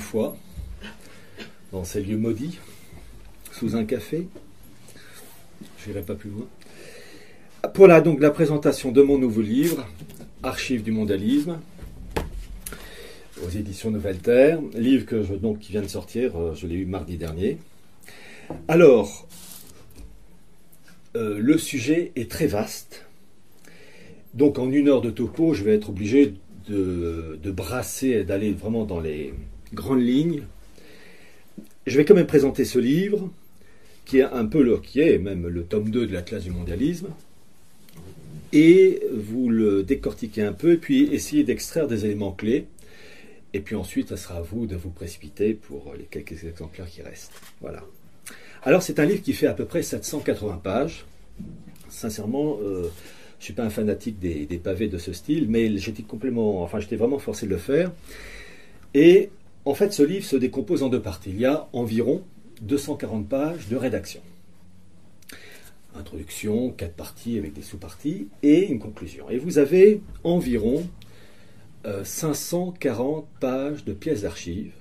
fois dans ces lieux maudits, sous un café. Je n'irai pas plus loin. La, donc, la présentation de mon nouveau livre, Archives du mondialisme, aux éditions Nouvelle Terre, livre que donc, qui vient de sortir, euh, je l'ai eu mardi dernier. Alors, euh, le sujet est très vaste. Donc en une heure de topo, je vais être obligé de, de brasser, d'aller vraiment dans les grandes lignes. Je vais quand même présenter ce livre, qui est un peu le, qui est même le tome 2 de la classe du mondialisme, et vous le décortiquez un peu, et puis essayer d'extraire des éléments clés. Et puis ensuite, ça sera à vous de vous précipiter pour les quelques exemplaires qui restent. Voilà. Alors, c'est un livre qui fait à peu près 780 pages. Sincèrement, euh, je ne suis pas un fanatique des, des, pavés de ce style, mais j'étais complètement, enfin, j'étais vraiment forcé de le faire. Et en fait, ce livre se décompose en deux parties. Il y a environ 240 pages de rédaction. Introduction, quatre parties avec des sous-parties et une conclusion. Et vous avez environ euh, 540 pages de pièces d'archives,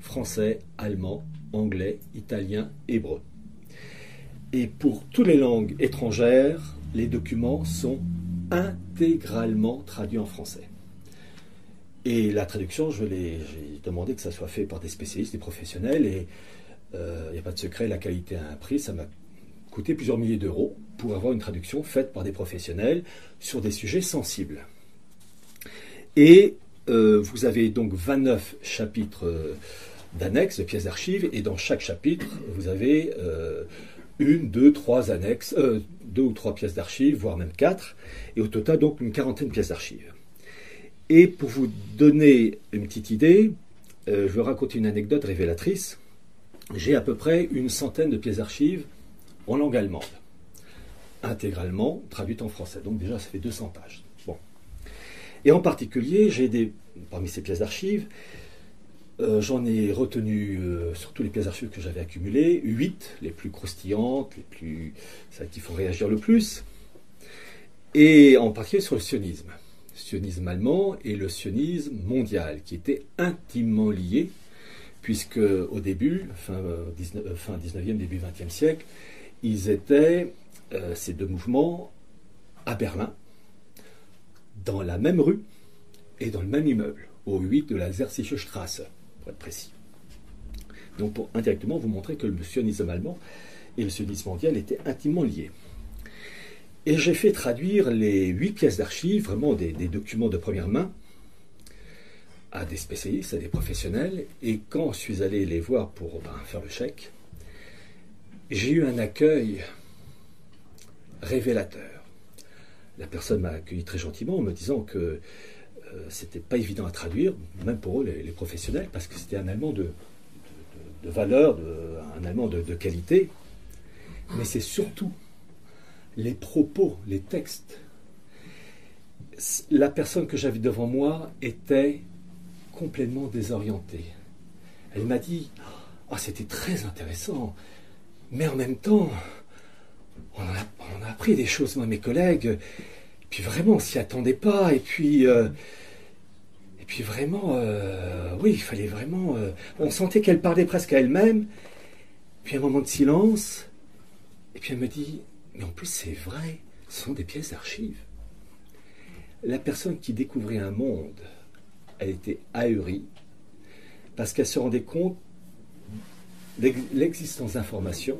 français, allemand, anglais, italien, hébreu. Et pour toutes les langues étrangères, les documents sont intégralement traduits en français. Et la traduction, je j'ai demandé que ça soit fait par des spécialistes, des professionnels, et il euh, n'y a pas de secret, la qualité a un prix, ça m'a coûté plusieurs milliers d'euros pour avoir une traduction faite par des professionnels sur des sujets sensibles. Et euh, vous avez donc 29 chapitres euh, d'annexes, de pièces d'archives, et dans chaque chapitre, vous avez une, deux, trois annexes, deux ou trois pièces d'archives, voire même quatre, et au total donc une quarantaine de pièces d'archives. Et pour vous donner une petite idée, euh, je vais raconter une anecdote révélatrice. J'ai à peu près une centaine de pièces d'archives en langue allemande, intégralement traduites en français. Donc déjà, ça fait 200 pages. Bon. Et en particulier, j'ai des, parmi ces pièces d'archives, euh, j'en ai retenu, euh, surtout les pièces d'archives que j'avais accumulées, 8, les plus croustillantes, les plus, celles qui font réagir le plus, et en particulier sur le sionisme. Sionisme allemand et le sionisme mondial, qui étaient intimement liés, puisque au début, fin, 19, fin 19e, début 20e siècle, ils étaient, euh, ces deux mouvements, à Berlin, dans la même rue et dans le même immeuble, au 8 de la Zersische Straße pour être précis. Donc pour indirectement vous montrer que le sionisme allemand et le sionisme mondial étaient intimement liés. Et j'ai fait traduire les huit pièces d'archives, vraiment des, documents de première main, à des spécialistes, à des professionnels. Et quand je suis allé les voir pour ben, faire le chèque, j'ai eu un accueil révélateur. La personne m'a accueilli très gentiment en me disant que c'était pas évident à traduire, même pour eux, les, professionnels, parce que c'était un allemand de, valeur, un allemand de, qualité. Mais c'est surtout les propos, les textes. La personne que j'avais devant moi était complètement désorientée. Elle m'a dit oh, c'était très intéressant, mais en même temps, on a, a appris des choses, moi, mes collègues. Puis vraiment, on s'y attendait pas. Et puis, euh, et puis vraiment, euh, oui, il fallait vraiment. Euh, on sentait qu'elle parlait presque à elle-même. Puis un moment de silence. Et puis elle me dit, mais en plus c'est vrai, ce sont des pièces d'archives. La personne qui découvrait un monde, elle était ahurie parce qu'elle se rendait compte de l'existence d'informations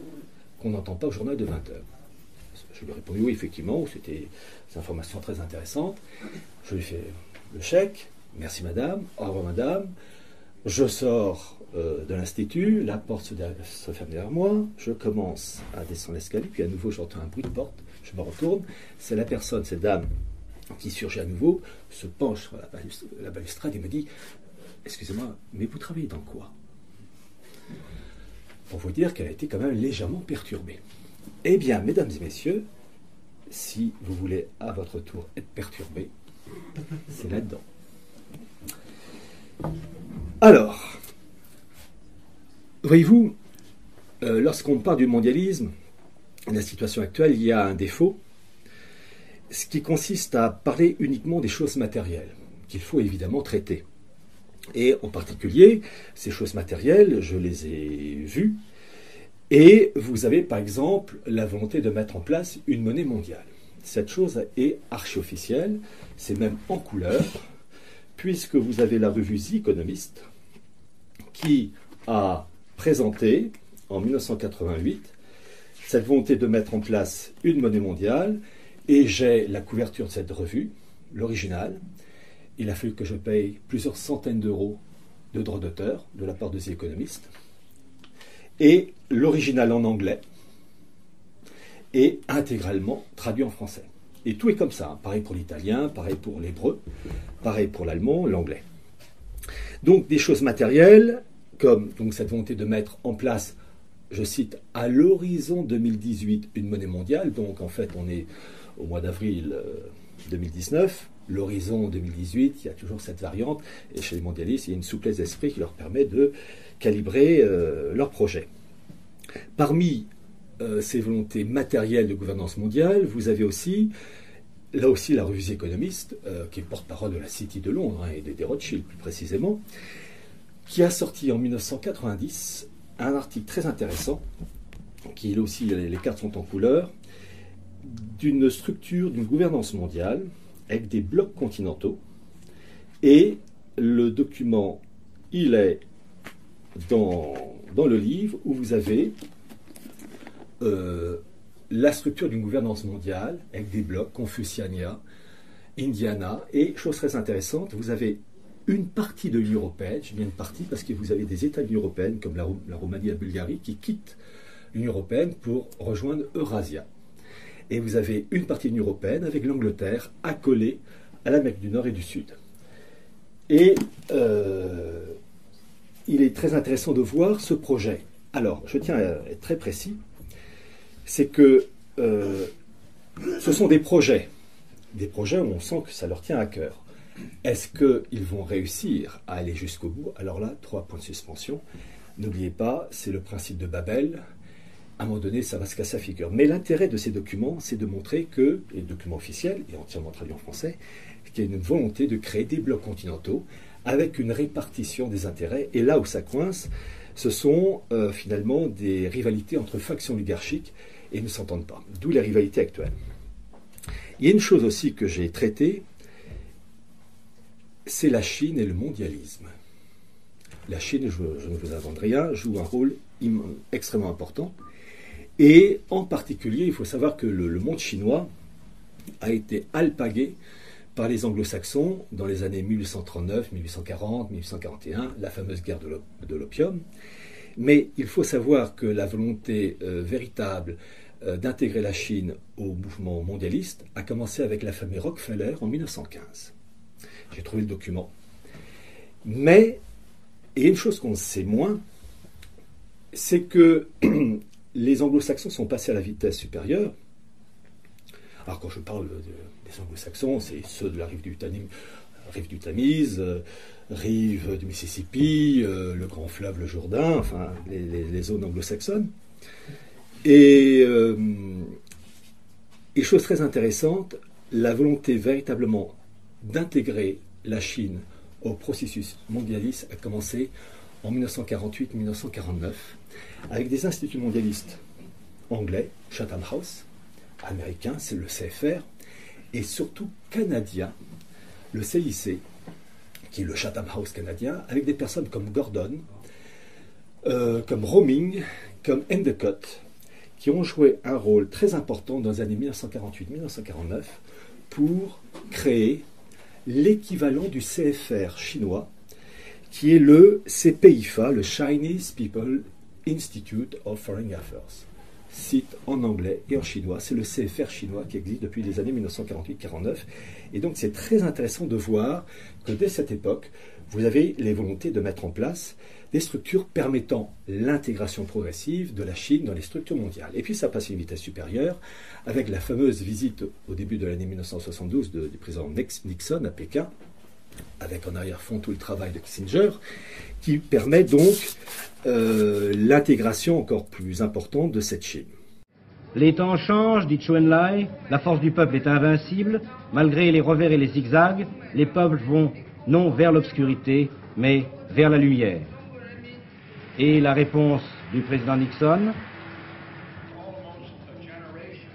qu'on n'entend pas au journal de 20 heures. Je lui ai répondu oui, effectivement, c'était des informations très intéressantes. Je lui ai fait le chèque. Merci madame, au revoir madame. Je sors euh, de l'institut, la porte se, ferme derrière moi, je commence à descendre l'escalier, puis à nouveau j'entends un bruit de porte, je me retourne, c'est la personne, cette dame qui surgit à nouveau, se penche sur la, la balustrade et me dit Excusez-moi, mais vous travaillez dans quoi? Pour vous dire qu'elle a été quand même légèrement perturbée. Eh bien, mesdames et messieurs, si vous voulez à votre tour être perturbé, c'est là-dedans. Alors, voyez-vous, euh, lorsqu'on parle du mondialisme, la situation actuelle, il y a un défaut, ce qui consiste à parler uniquement des choses matérielles, qu'il faut évidemment traiter. Et en particulier, ces choses matérielles, je les ai vues, et vous avez par exemple la volonté de mettre en place une monnaie mondiale. Cette chose est archi-officielle, c'est même en couleur, puisque vous avez la revue The Economist qui a présenté en 1988 cette volonté de mettre en place une monnaie mondiale, et j'ai la couverture de cette revue, l'original. Il a fallu que je paye plusieurs centaines d'euros de droits d'auteur de la part de The Economist, et l'original en anglais, est intégralement traduit en français. Et tout est comme ça. Pareil pour l'italien, pareil pour l'hébreu, pareil pour l'allemand, l'anglais. Donc des choses matérielles, comme cette volonté de mettre en place, je cite, à l'horizon 2018 une monnaie mondiale. Donc en fait, on est au mois d'avril 2019. Euh, l'horizon 2018, il y a toujours cette variante. Et chez les mondialistes, il y a une souplesse d'esprit qui leur permet de calibrer euh, leur projet. Parmi euh, ces volontés matérielles de gouvernance mondiale, vous avez aussi, là aussi, la revue économiste, euh, qui est porte-parole de la City de Londres hein, et des Rothschild plus précisément, qui a sorti en 1990 un article très intéressant, qui là aussi, les cartes sont en couleur, d'une structure d'une gouvernance mondiale avec des blocs continentaux. Et le document, il est dans, le livre où vous avez euh, la structure d'une gouvernance mondiale avec des blocs, Confuciania, Indiana, et chose très intéressante, vous avez une partie de l'Union européenne, je dis une partie parce que vous avez des États de l'Union européenne comme la, Roumanie et la Bulgarie qui quittent l'Union européenne pour rejoindre Eurasia. Et vous avez une partie de l'Union européenne avec l'Angleterre accolée à l'Amérique du Nord et du Sud. Et euh, il est très intéressant de voir ce projet. Alors, je tiens à être très précis c'est que euh, ce sont des projets, des projets où on sent que ça leur tient à cœur. Est-ce qu'ils vont réussir à aller jusqu'au bout? Alors là, trois points de suspension. N'oubliez pas, c'est le principe de Babel. À un moment donné, ça va se casser la figure. Mais l'intérêt de ces documents, c'est de montrer que, et le document officiel, et entièrement traduit en français, qu'il y a une volonté de créer des blocs continentaux avec une répartition des intérêts. Et là où ça coince, ce sont euh, finalement des rivalités entre factions oligarchiques et ne s'entendent pas. D'où les rivalités actuelles. Il y a une chose aussi que j'ai traitée, c'est la Chine et le mondialisme. La Chine, je, ne vous invente rien, joue un rôle extrêmement important. Et en particulier, il faut savoir que le, monde chinois a été alpagué par les anglo-saxons dans les années 1839, 1840, 1841, la fameuse guerre de l'opium. Mais il faut savoir que la volonté euh, véritable euh, d'intégrer la Chine au mouvement mondialiste a commencé avec la famille Rockefeller en 1915. J'ai trouvé le document. Mais, et une chose qu'on sait moins, c'est que les anglo-saxons sont passés à la vitesse supérieure. Alors quand je parle des anglo-saxons, c'est ceux de la rive du, Tamise, rive du Tamise, euh, rive du Mississippi, euh, le grand fleuve, le Jourdain, enfin les zones anglo-saxonnes. Euh, et, chose très intéressante, la volonté véritablement d'intégrer la Chine au processus mondialiste a commencé en 1948-1949 avec des instituts mondialistes anglais, Chatham House, américain, c'est le CFR, et surtout canadien, le CIC, qui est le Chatham House canadien, avec des personnes comme Gordon, euh, comme Roming, comme Endicott, qui ont joué un rôle très important dans les années 1948-1949 pour créer l'équivalent du CFR chinois, qui est le CPIFA, le Chinese People Institute of Foreign Affairs. Site en anglais et en chinois, c'est le CFR chinois qui existe depuis les années 1948-49. Et donc c'est très intéressant de voir que dès cette époque, vous avez les volontés de mettre en place des structures permettant l'intégration progressive de la Chine dans les structures mondiales. Et puis ça passe à une vitesse supérieure avec la fameuse visite au début de l'année 1972 du président Nixon à Pékin, avec en arrière-fond tout le travail de Kissinger, qui permet donc euh, l'intégration encore plus importante de cette Chine. Les temps changent, dit Chou Enlai, la force du peuple est invincible, malgré les revers et les zigzags, les peuples vont non vers l'obscurité, mais vers la lumière. Et la réponse du président Nixon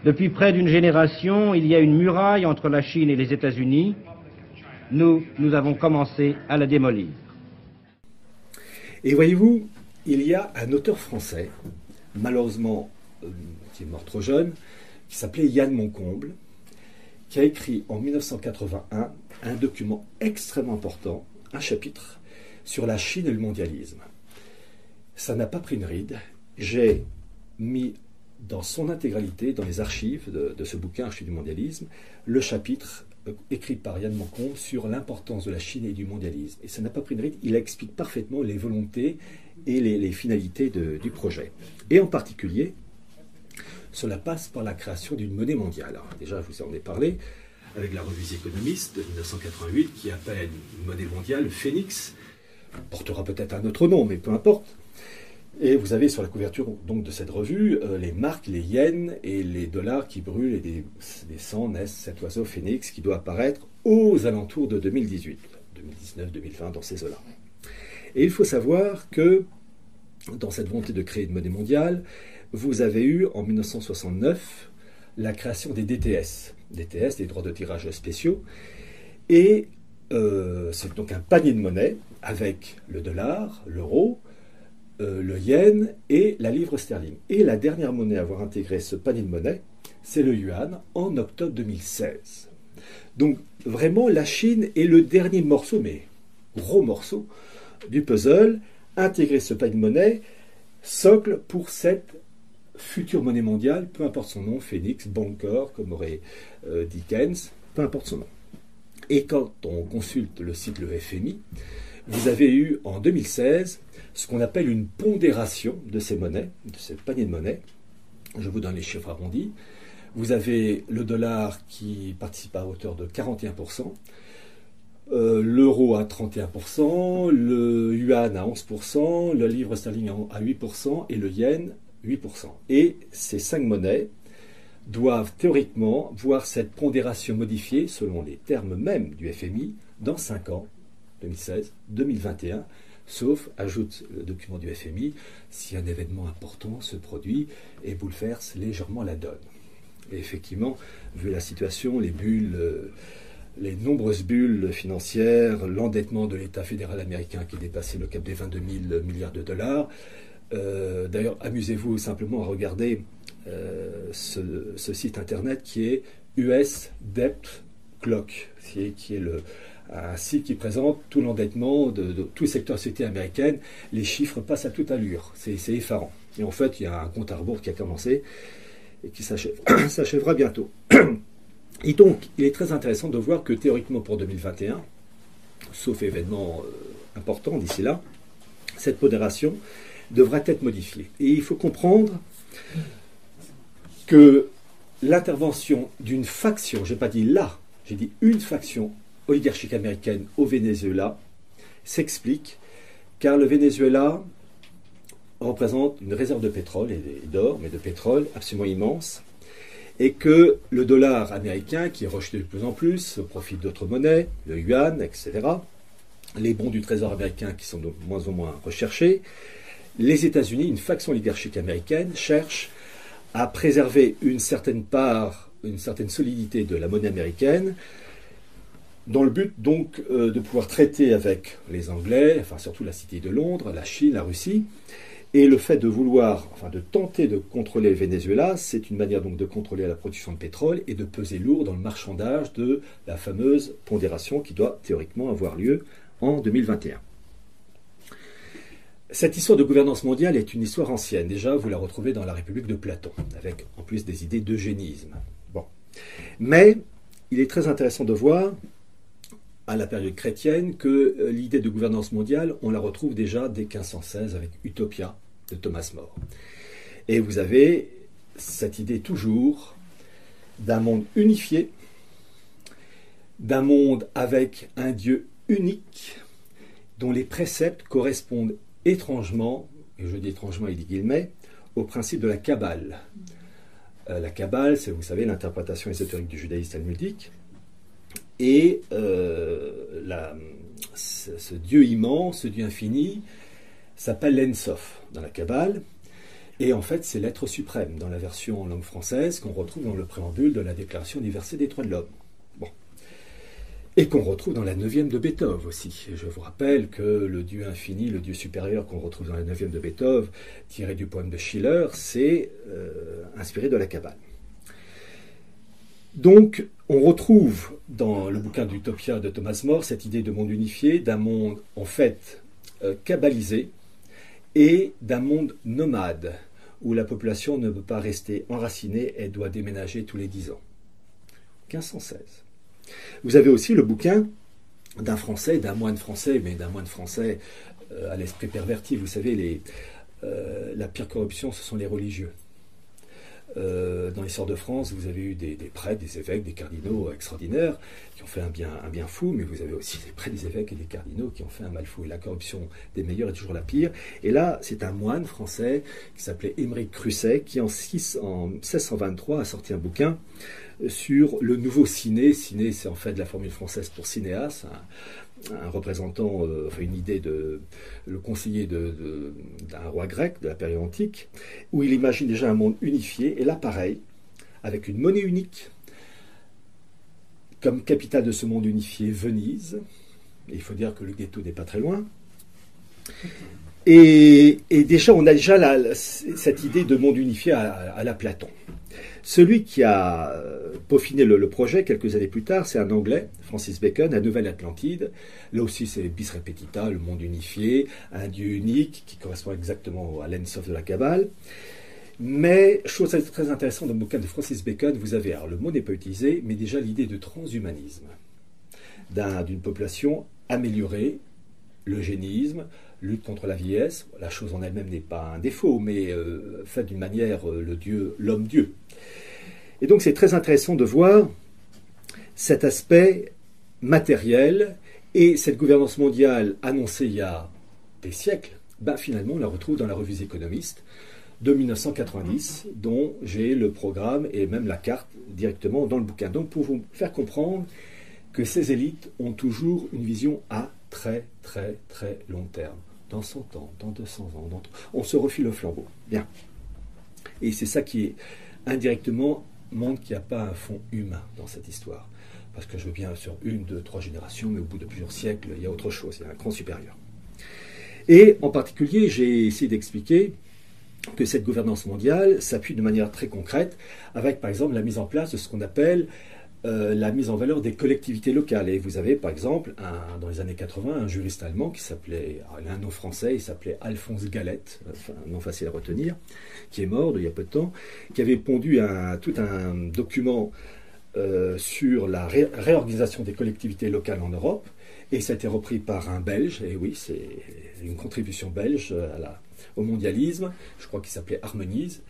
Depuis près d'une génération, il y a une muraille entre la Chine et les États-Unis. Nous, nous avons commencé à la démolir. Et voyez-vous, il y a un auteur français, malheureusement euh, qui est mort trop jeune, qui s'appelait Yann Moncomble, qui a écrit en 1981 un document extrêmement important, un chapitre sur la Chine et le mondialisme. Ça n'a pas pris une ride. J'ai mis dans son intégralité, dans les archives de, ce bouquin, Archives du mondialisme, le chapitre écrit par Yann Moncombe sur l'importance de la Chine et du mondialisme. Et ça n'a pas pris une ride, il explique parfaitement les volontés et les, finalités du projet. Et en particulier, cela passe par la création d'une monnaie mondiale. Alors, déjà, je vous en ai parlé avec la revue économiste de 1988 qui appelle une monnaie mondiale le Phoenix. Portera peut-être un autre nom, mais peu importe. Et vous avez sur la couverture donc de cette revue euh, les marques, les yens et les dollars qui brûlent et des, des 100 naissent cet oiseau phénix qui doit apparaître aux alentours de 2018, 2019, 2020, dans ces eaux-là. Et il faut savoir que dans cette volonté de créer une monnaie mondiale, vous avez eu en 1969 la création des DTS, DTS, des droits de tirage spéciaux, et euh, c'est donc un panier de monnaie avec le dollar, l'euro, euh, le yen et la livre sterling. Et la dernière monnaie à avoir intégré ce panier de monnaie, c'est le yuan en octobre 2016. Donc vraiment, la Chine est le dernier morceau, mais gros morceau, du puzzle, intégrer ce panier de monnaie, socle pour cette future monnaie mondiale, peu importe son nom, Phoenix, Bancor, comme aurait euh, Dickens, peu importe son nom. Et quand on consulte le site le FMI, vous avez eu en 2016 ce qu'on appelle une pondération de ces monnaies, de ces paniers de monnaie. Je vous donne les chiffres arrondis. Vous avez le dollar qui participe à hauteur de 41%, euh, l'euro à 31%, le yuan à 11%, le livre sterling à 8% et le yen 8%. Et ces cinq monnaies doivent théoriquement voir cette pondération modifiée selon les termes mêmes du FMI dans 5 ans, 2016, 2021, sauf, ajoute le document du FMI, si un événement important se produit et bouleverse légèrement la donne. Effectivement, vu la situation, les bulles, euh, les nombreuses bulles financières, l'endettement de l'État fédéral américain qui dépassait le cap des 22 000 milliards de dollars, euh, d'ailleurs, amusez-vous simplement à regarder euh, ce, site internet qui est US Debt Clock, qui est, le, un site qui présente tout l'endettement de, tout le secteur société américaine. Les chiffres passent à toute allure, c'est effarant. Et en fait, il y a un compte à rebours qui a commencé et qui s'achèvera bientôt. Et donc, il est très intéressant de voir que théoriquement pour 2021, sauf événement euh, important d'ici là, cette modération devrait être modifié. Et il faut comprendre que l'intervention d'une faction, je n'ai pas dit là, j'ai dit une faction oligarchique américaine au Venezuela, s'explique car le Venezuela représente une réserve de pétrole et d'or, mais de pétrole absolument immense, et que le dollar américain, qui est rejeté de plus en plus, au profit d'autres monnaies, le yuan, etc., les bons du trésor américain qui sont de moins en moins recherchés, les États-Unis, une faction oligarchique américaine, cherche à préserver une certaine part, une certaine solidité de la monnaie américaine, dans le but donc euh, de pouvoir traiter avec les Anglais, enfin surtout la Cité de Londres, la Chine, la Russie, et le fait de vouloir, enfin de tenter de contrôler le Venezuela, c'est une manière donc de contrôler la production de pétrole et de peser lourd dans le marchandage de la fameuse pondération qui doit théoriquement avoir lieu en 2021. Cette histoire de gouvernance mondiale est une histoire ancienne. Déjà, vous la retrouvez dans la République de Platon, avec en plus des idées d'eugénisme. Bon. Mais il est très intéressant de voir, à la période chrétienne, que euh, l'idée de gouvernance mondiale, on la retrouve déjà dès 1516 avec Utopia de Thomas More. Et vous avez cette idée toujours d'un monde unifié, d'un monde avec un Dieu unique, dont les préceptes correspondent étrangement, et je dis étrangement, il dit guillemets, au principe de la Kabbale. Euh, la Kabbale, c'est, vous savez, l'interprétation ésotérique du judaïsme talmudique. Et ce, Dieu immense, ce Dieu infini, s'appelle l'Ensof dans la Kabbale. Et en fait, c'est l'être suprême dans la version en langue française qu'on retrouve dans le préambule de la Déclaration universelle des droits de l'homme. Et qu'on retrouve dans la neuvième de Beethoven aussi. je vous rappelle que le Dieu infini, le Dieu supérieur qu'on retrouve dans la neuvième de Beethoven, tiré du poème de Schiller, c'est euh, inspiré de la Kabbale. Donc, on retrouve dans le bouquin d'Utopia de Thomas More cette idée de monde unifié, d'un monde en fait euh, kabbalisé et d'un monde nomade où la population ne peut pas rester enracinée, elle doit déménager tous les dix ans. 1516. Vous avez aussi le bouquin d'un Français, d'un moine français, mais d'un moine français euh, à l'esprit perverti. Vous savez, euh, la pire corruption, ce sont les religieux. Euh, dans l'histoire de France, vous avez eu des, prêtres, des évêques, des cardinaux extraordinaires qui ont fait un bien, un bien fou, mais vous avez aussi des prêtres, des évêques et des cardinaux qui ont fait un mal fou. Et la corruption des meilleurs est toujours la pire. Et là, c'est un moine français qui s'appelait Émeric Crusset qui, en, 6, en 1623, a sorti un bouquin sur le nouveau ciné. Ciné, c'est en fait la formule française pour cinéas, un représentant, euh, enfin une idée de le conseiller d'un roi grec de la période antique, où il imagine déjà un monde unifié, et là pareil, avec une monnaie unique, comme capitale de ce monde unifié, Venise. il faut dire que le ghetto n'est pas très loin. Et, déjà, on a déjà cette idée de monde unifié à la Platon. Celui qui a euh, peaufiné le, projet quelques années plus tard, c'est un Anglais, Francis Bacon, à Nouvelle-Atlantide. Là aussi, c'est bis repetita, le monde unifié, un dieu unique qui correspond exactement à l'Ensof de la Kabbale. Mais, chose très intéressante dans le bouquin de Francis Bacon, vous avez, alors le mot n'est pas utilisé, mais déjà l'idée de transhumanisme, d'une population améliorée, l'eugénisme, lutte contre la vieillesse. La chose en elle-même n'est pas un défaut, mais euh, faite d'une manière, euh, le Dieu, l'homme-dieu. Et donc c'est très intéressant de voir cet aspect matériel et cette gouvernance mondiale annoncée il y a des siècles, ben, finalement on la retrouve dans la revue économiste de 1990, dont j'ai le programme et même la carte directement dans le bouquin. Donc pour vous faire comprendre que ces élites ont toujours une vision à très très très long terme dans 100 ans, dans 200 ans. On se refile le flambeau. Bien. Et c'est ça qui, indirectement, montre qu'il n'y a pas un fond humain dans cette histoire. Parce que je veux bien sur une, deux, trois générations, mais au bout de plusieurs siècles, il y a autre chose, il y a un grand supérieur. Et en particulier, j'ai essayé d'expliquer que cette gouvernance mondiale s'appuie de manière très concrète avec, par exemple, la mise en place de ce qu'on appelle euh, la mise en valeur des collectivités locales. Et vous avez par exemple, dans les années 80, un juriste allemand qui s'appelait, il a un nom français, il s'appelait Alphonse Galette, enfin, un nom facile à retenir, qui est mort il y a peu de temps, qui avait pondu tout un document euh, sur la réorganisation des collectivités locales en Europe. Et ça a été repris par un Belge, et oui, c'est une contribution belge au mondialisme, je crois qu'il s'appelait Harmonise.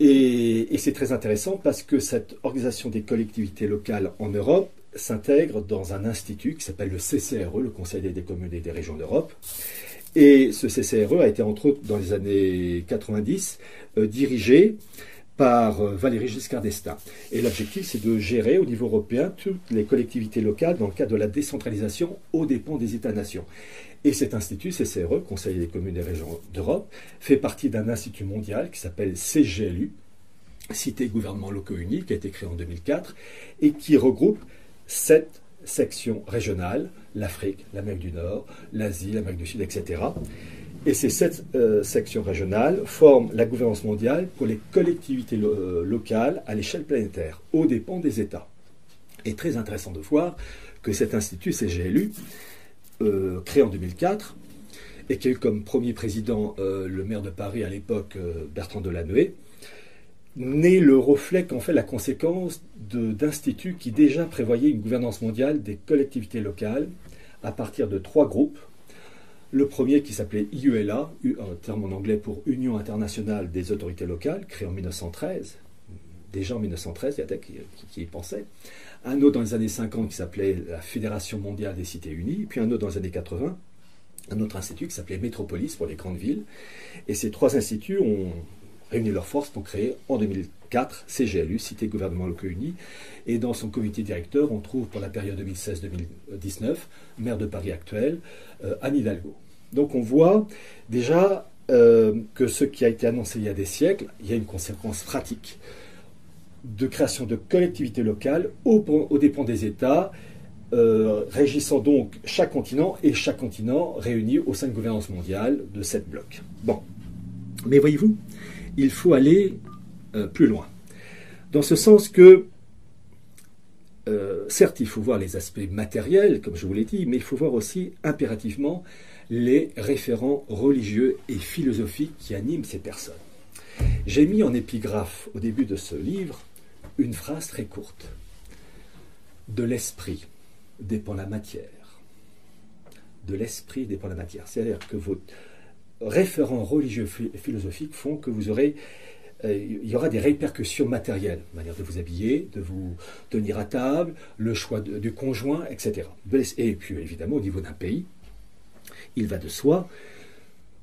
Et, c'est très intéressant parce que cette organisation des collectivités locales en Europe s'intègre dans un institut qui s'appelle le CCRE, le Conseil des communes et des régions d'Europe. Et ce CCRE a été, entre autres, dans les années 90, euh, dirigé par euh, Valéry Giscard d'Estaing. Et l'objectif, c'est de gérer au niveau européen toutes les collectivités locales dans le cadre de la décentralisation aux dépens des États-nations. Et cet institut, CCRE, Conseil des communes et régions d'Europe, fait partie d'un institut mondial qui s'appelle CGLU, Cité Gouvernement Locaux Unis, qui a été créé en 2004, et qui regroupe sept sections régionales, l'Afrique, l'Amérique du Nord, l'Asie, l'Amérique du Sud, etc. Et ces sept euh, sections régionales forment la gouvernance mondiale pour les collectivités euh, locales à l'échelle planétaire, aux dépens des États. Et très intéressant de voir que cet institut CGLU euh, créé en 2004 et qui a comme premier président euh, le maire de Paris à l'époque, euh, Bertrand Delanoë, n'est le reflet qu'en fait la conséquence d'instituts qui déjà prévoyaient une gouvernance mondiale des collectivités locales à partir de trois groupes. Le premier qui s'appelait IULA, un terme en anglais pour Union internationale des autorités locales, créé en 1913. Déjà en 1913, il y a des qui, qui y pensaient un autre dans les années 50 qui s'appelait la Fédération mondiale des cités unies, puis un autre dans les années 80, un autre institut qui s'appelait Métropolis pour les grandes villes. Et ces trois instituts ont réuni leurs forces pour créer en 4, CGLU, Cité Gouvernement Locaux Unis. Et dans son comité directeur, on trouve pour la période 2016-2019, maire de Paris actuel, euh, Anne Hidalgo. Donc on voit déjà euh, que ce qui a été annoncé il y a des siècles, il y a une conséquence pratique de création de collectivités locales aux, dépens des États, euh, régissant donc chaque continent et chaque continent réuni au sein de gouvernance mondiale de sept blocs. Bon. Mais voyez-vous, il faut aller euh, plus loin. Dans ce sens que, certes, il faut voir les aspects matériels, comme je vous l'ai dit, mais il faut voir aussi impérativement les référents religieux et philosophiques qui animent ces personnes. J'ai mis en épigraphe au début de ce livre une phrase très courte. De l'esprit dépend la matière. De l'esprit dépend la matière. C'est-à-dire que vos référents religieux et philosophiques font que vous aurez euh, il y aura des répercussions matérielles, manière de vous habiller, de vous tenir à table, le choix du conjoint, etc. Et puis évidemment au niveau d'un pays, il va de soi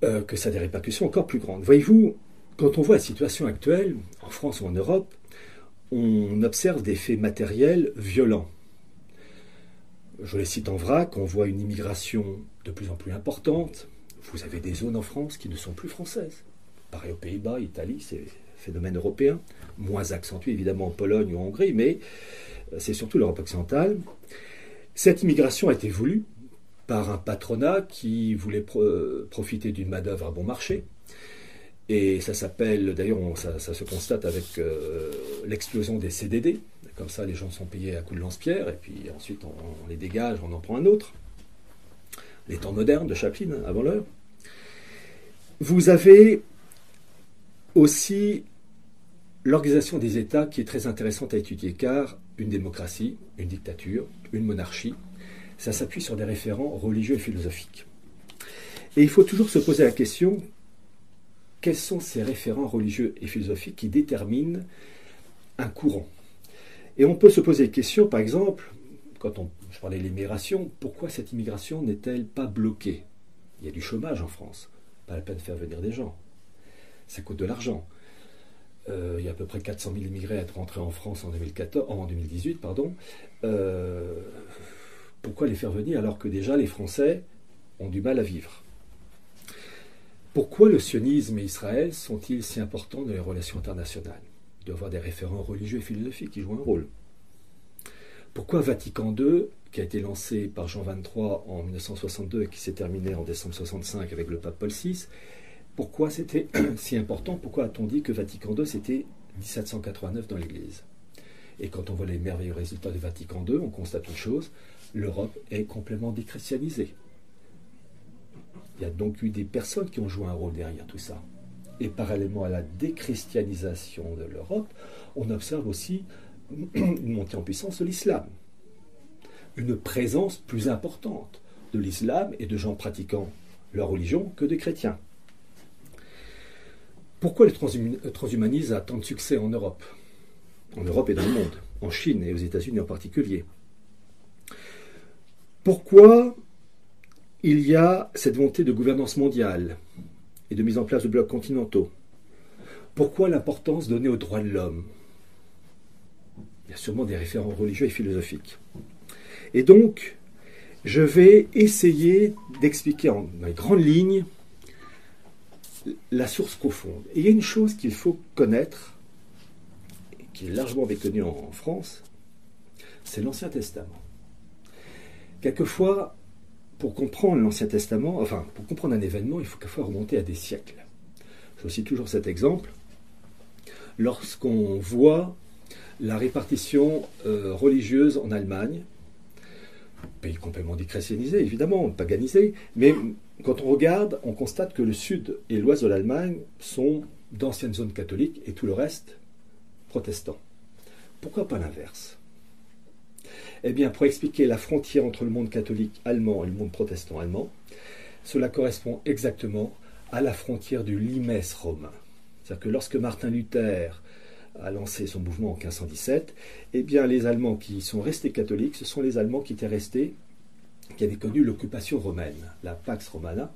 euh, que ça a des répercussions encore plus grandes. Voyez-vous, quand on voit la situation actuelle, en France ou en Europe, on observe des faits matériels violents. Je les cite en vrac, on voit une immigration de plus en plus importante. Vous avez des zones en France qui ne sont plus françaises. Pareil aux Pays-Bas, Italie, c'est phénomène européen, moins accentué évidemment en Pologne ou en Hongrie, mais euh, c'est surtout l'Europe occidentale. Cette immigration a été voulue par un patronat qui voulait euh, profiter d'une main-d'œuvre à bon marché. Et ça s'appelle, d'ailleurs, ça, se constate avec euh, l'explosion des CDD. Comme ça, les gens sont payés à coups de lance-pierre, et puis ensuite on, les dégage, on en prend un autre. Les temps modernes de Chaplin, avant l'heure. Vous avez aussi l'organisation des États qui est très intéressante à étudier, car une démocratie, une dictature, une monarchie, ça s'appuie sur des référents religieux et philosophiques. Et il faut toujours se poser la question, quels sont ces référents religieux et philosophiques qui déterminent un courant? Et on peut se poser la question, par exemple, quand on, je parlais de l'immigration, pourquoi cette immigration n'est-elle pas bloquée? Il y a du chômage en France, pas la peine de faire venir des gens. Ça coûte de l'argent. Euh, il y a à peu près 400 000 immigrés à être rentrés en France en, 2014, en 2018. Pardon. Euh, pourquoi les faire venir alors que déjà les Français ont du mal à vivre? Pourquoi le sionisme et Israël sont-ils si importants dans les relations internationales? Il doit y avoir des référents religieux et philosophiques qui jouent un rôle. Pourquoi Vatican II, qui a été lancé par Jean XXIII en 1962 et qui s'est terminé en décembre 65 avec le pape Paul VI, pourquoi c'était si important? Pourquoi a-t-on dit que Vatican II c'était 1789 dans l'Église? Et quand on voit les merveilleux résultats de Vatican II, on constate une chose l'Europe est complètement déchristianisée. Il y a donc eu des personnes qui ont joué un rôle derrière tout ça. Et parallèlement à la déchristianisation de l'Europe, on observe aussi une montée en puissance de l'islam. Une présence plus importante de l'islam et de gens pratiquant leur religion que de chrétiens. Pourquoi le transhumanisme a tant de succès en Europe? En Europe et dans le monde, en Chine et aux États-Unis en particulier. Pourquoi il y a cette volonté de gouvernance mondiale et de mise en place de blocs continentaux Pourquoi l'importance donnée aux droits de l'homme? Il y a sûrement des référents religieux et philosophiques. Et donc, je vais essayer d'expliquer en grandes lignes la source profonde. Et il y a une chose qu'il faut connaître, qui est largement méconnue en France, c'est l'Ancien Testament. Quelquefois, pour comprendre l'Ancien Testament, enfin, pour comprendre un événement, il faut quelquefois remonter à des siècles. Je cite toujours cet exemple. Lorsqu'on voit la répartition euh, religieuse en Allemagne, pays complètement déchristianisé, évidemment, paganisé, mais quand on regarde, on constate que le sud et l'ouest de l'Allemagne sont d'anciennes zones catholiques et tout le reste protestants. Pourquoi pas l'inverse? Eh bien, pour expliquer la frontière entre le monde catholique allemand et le monde protestant allemand, cela correspond exactement à la frontière du limes romain. C'est-à-dire que lorsque Martin Luther a lancé son mouvement en 1517, eh bien, les Allemands qui sont restés catholiques, ce sont les Allemands qui étaient restés, qui avaient connu l'occupation romaine, la Pax Romana.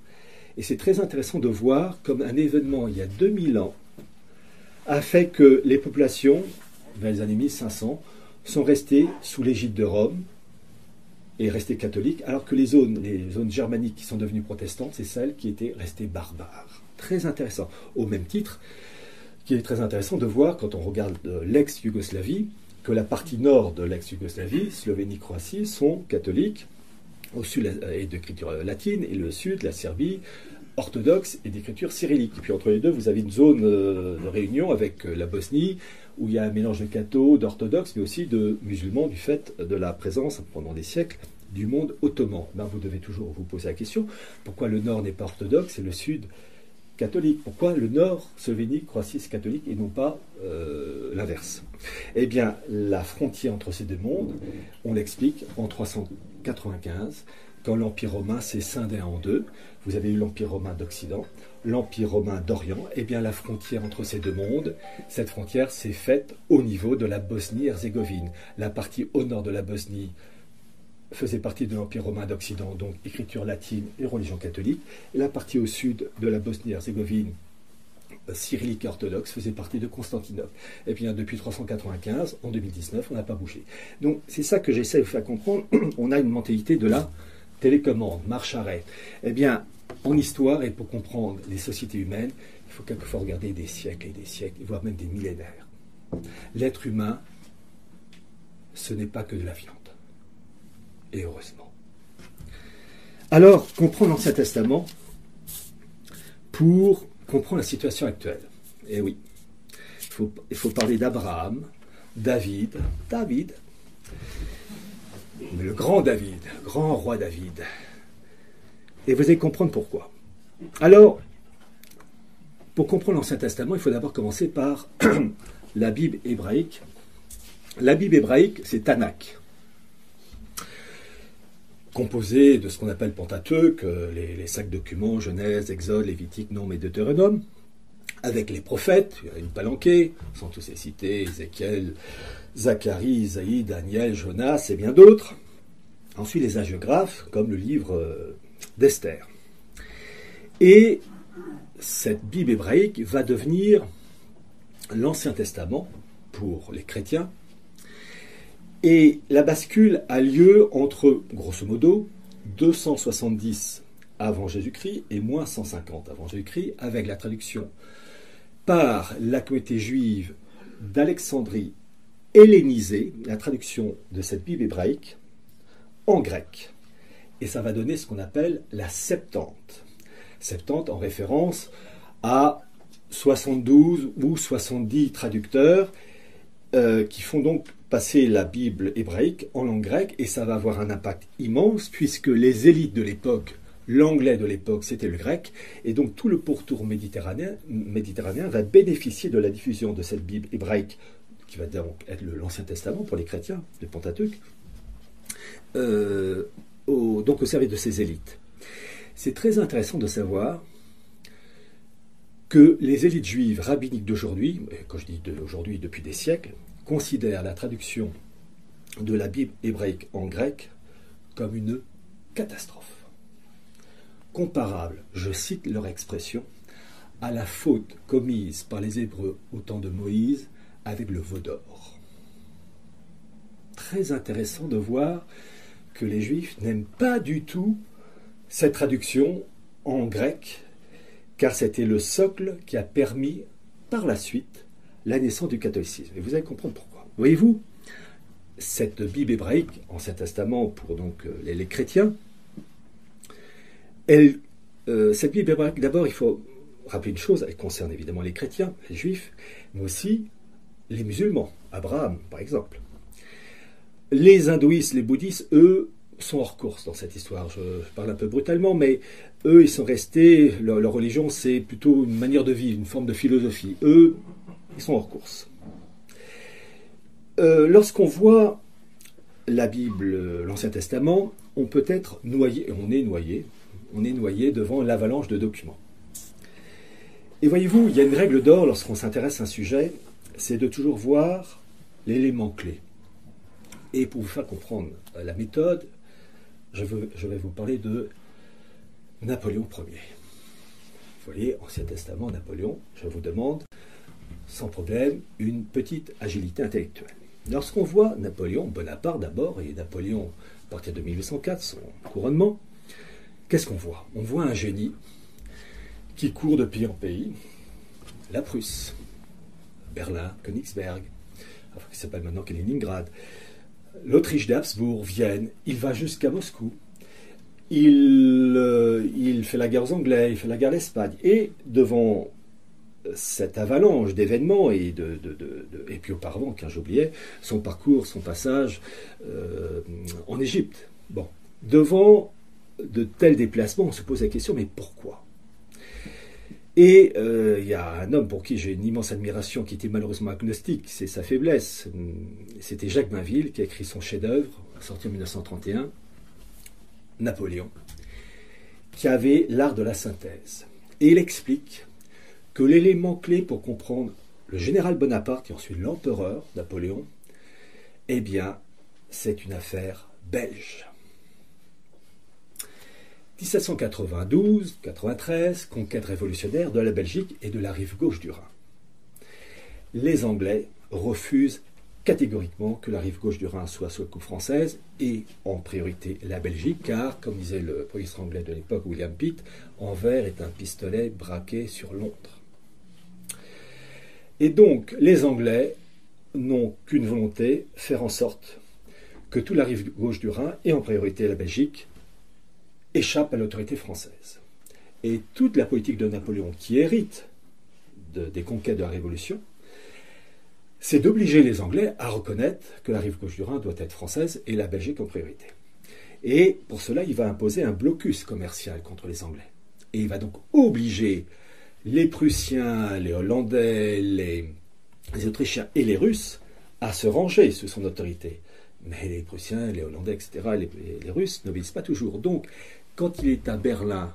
Et c'est très intéressant de voir comme un événement il y a 2000 ans a fait que les populations, vers les années 1500, sont restées sous l'égide de Rome et restées catholiques, alors que les zones, les zones germaniques qui sont devenues protestantes, c'est celles qui étaient restées barbares. Très intéressant. Au même titre, qui est très intéressant de voir, quand on regarde l'ex-Yougoslavie, que la partie nord de l'ex-Yougoslavie, Slovénie, Croatie, sont catholiques, au sud et d'écriture latine, et le sud, la Serbie, orthodoxe et d'écriture cyrillique. Et puis entre les deux, vous avez une zone euh, de réunion avec euh, la Bosnie, où il y a un mélange de cathos, d'orthodoxes, mais aussi de musulmans, du fait de la présence, pendant des siècles, du monde ottoman. Ben, vous devez toujours vous poser la question, pourquoi le nord n'est pas orthodoxe et le sud catholique? Pourquoi le nord slovénique, Croatie, catholique et non pas euh, l'inverse? Eh bien, la frontière entre ces deux mondes, on l'explique en 395, quand l'Empire romain s'est scindé en deux. Vous avez eu l'Empire romain d'Occident, l'Empire romain d'Orient. Eh bien, la frontière entre ces deux mondes, cette frontière s'est faite au niveau de la Bosnie-Herzégovine. La partie au nord de la Bosnie faisait partie de l'Empire romain d'Occident, donc écriture latine et religion catholique. Et la partie au sud de la Bosnie-Herzégovine, euh, cyrillique orthodoxe, faisait partie de Constantinople. Et bien depuis 395, en 2019, on n'a pas bougé. Donc c'est ça que j'essaie de vous faire comprendre. on a une mentalité de la télécommande, marche-arrêt. Eh bien, en histoire, et pour comprendre les sociétés humaines, il faut quelquefois regarder des siècles et des siècles, voire même des millénaires. L'être humain, ce n'est pas que de la viande et heureusement. Alors, comprendre l'Ancien Testament pour comprendre la situation actuelle. Eh oui, il faut, il faut parler d'Abraham, David, David, le grand David, grand roi David. Et vous allez comprendre pourquoi. Alors, pour comprendre l'Ancien Testament, il faut d'abord commencer par la Bible hébraïque. La Bible hébraïque, c'est Tanakh composé de ce qu'on appelle Pentateuque, les, les cinq documents, Genèse, Exode, Lévitique, Nombre et Deutéronome, avec les prophètes, il y une palanquée, sans tous cités, Ézéchiel, Zacharie, Isaïe, Daniel, Jonas et bien d'autres. Ensuite, les hagiographes, comme le livre euh, d'Esther. Et cette Bible hébraïque va devenir l'Ancien Testament pour les chrétiens, et la bascule a lieu entre, grosso modo, 270 avant Jésus-Christ et moins 150 avant Jésus-Christ, avec la traduction par la communauté juive d'Alexandrie hellénisée, la traduction de cette Bible hébraïque en grec. Et ça va donner ce qu'on appelle la Septante. Septante en référence à 72 ou 70 traducteurs euh, qui font donc passer la Bible hébraïque en langue grecque et ça va avoir un impact immense puisque les élites de l'époque, l'anglais de l'époque, c'était le grec et donc tout le pourtour méditerranéen, va bénéficier de la diffusion de cette Bible hébraïque qui va donc être l'Ancien Testament pour les chrétiens, le Pentateuque, euh, donc au service de ces élites. C'est très intéressant de savoir que les élites juives rabbiniques d'aujourd'hui, quand je dis d'aujourd'hui depuis des siècles, considèrent la traduction de la Bible hébraïque en grec comme une catastrophe. Comparable, je cite leur expression, à la faute commise par les Hébreux au temps de Moïse avec le veau d'or. Très intéressant de voir que les Juifs n'aiment pas du tout cette traduction en grec car c'était le socle qui a permis par la suite la naissance du catholicisme. Et vous allez comprendre pourquoi. Voyez-vous, cette Bible hébraïque, Ancien Testament pour donc euh, les, chrétiens, euh, cette Bible hébraïque, d'abord, il faut rappeler une chose, elle concerne évidemment les chrétiens, les juifs, mais aussi les musulmans, Abraham par exemple. Les hindouistes, les bouddhistes, eux, sont hors course dans cette histoire. Je, parle un peu brutalement, mais eux, ils sont restés, leur, religion, c'est plutôt une manière de vivre, une forme de philosophie. Eux, ils sont hors course. Euh, lorsqu'on voit la Bible, l'Ancien Testament, on peut être noyé, on est noyé, on est noyé devant l'avalanche de documents. Et voyez-vous, il y a une règle d'or lorsqu'on s'intéresse à un sujet, c'est de toujours voir l'élément clé. Et pour vous faire comprendre la méthode, je, vais vous parler de Napoléon Ier. Vous voyez, Ancien Testament, Napoléon, je vous demande, sans problème une petite agilité intellectuelle. Lorsqu'on voit Napoléon Bonaparte d'abord, et Napoléon à partir de 1804, son couronnement, qu'est-ce qu'on voit? On voit un génie qui court de pays en pays, la Prusse, Berlin, Königsberg, qui s'appelle maintenant Kaliningrad, l'Autriche d'Habsbourg, Vienne, il va jusqu'à Moscou. Il, euh, il, fait la guerre aux Anglais, il fait la guerre d'Espagne. Et devant cette avalanche d'événements, et, de, et puis auparavant, quand j'oubliais, son parcours, son passage euh, en Égypte. Bon, devant de tels déplacements, on se pose la question, mais pourquoi? Et euh, il y a un homme pour qui j'ai une immense admiration, qui était malheureusement agnostique, c'est sa faiblesse. C'était Jacques Bainville qui a écrit son chef-d'œuvre, sorti en 1931, Napoléon, qui avait l'art de la synthèse. Et il explique que l'élément clé pour comprendre le général Bonaparte et ensuite l'empereur Napoléon, eh bien, c'est une affaire belge. 1792-93, conquête révolutionnaire de la Belgique et de la rive gauche du Rhin. Les Anglais refusent catégoriquement que la rive gauche du Rhin soit sous la coupe française et en priorité la Belgique, car, comme disait le premier anglais de l'époque, William Pitt, Anvers est un pistolet braqué sur Londres. Et donc, les Anglais n'ont qu'une volonté, faire en sorte que toute la rive gauche du Rhin, et en priorité la Belgique, échappe à l'autorité française. Et toute la politique de Napoléon, qui hérite des conquêtes de la Révolution, c'est d'obliger les Anglais à reconnaître que la rive gauche du Rhin doit être française et la Belgique en priorité. Et pour cela, il va imposer un blocus commercial contre les Anglais. Et il va donc obliger les Prussiens, les Hollandais, les, Autrichiens et les Russes à se ranger sous son autorité. Mais les Prussiens, les Hollandais, etc., les, les Russes n'obéissent pas toujours. Donc, quand il est à Berlin,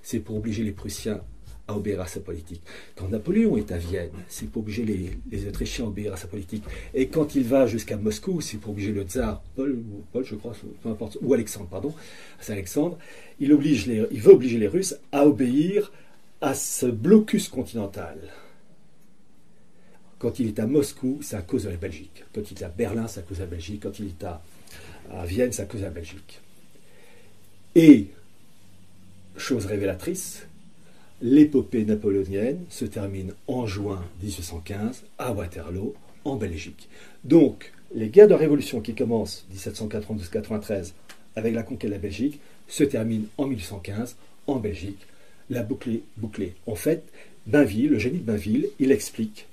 c'est pour obliger les Prussiens à obéir à sa politique. Quand Napoléon est à Vienne, c'est pour obliger les, Autrichiens à obéir à sa politique. Et quand il va jusqu'à Moscou, c'est pour obliger le tsar, Paul, Paul, je crois, peu importe, ou Alexandre, pardon, c'est Alexandre, il, veut obliger les Russes à obéir à ce blocus continental. Quand il est à Moscou, c'est à cause de la Belgique. Quand il est à Berlin, c'est à cause de la Belgique. Quand il est à, à Vienne, c'est à cause de la Belgique. Et, chose révélatrice, l'épopée napoléonienne se termine en juin 1815 à Waterloo, en Belgique. Donc, les guerres de révolution qui commencent 1792-93 avec la conquête de la Belgique se terminent en 1815 en Belgique, la boucle bouclée. En fait, Bainville, le génie de Bainville, il explique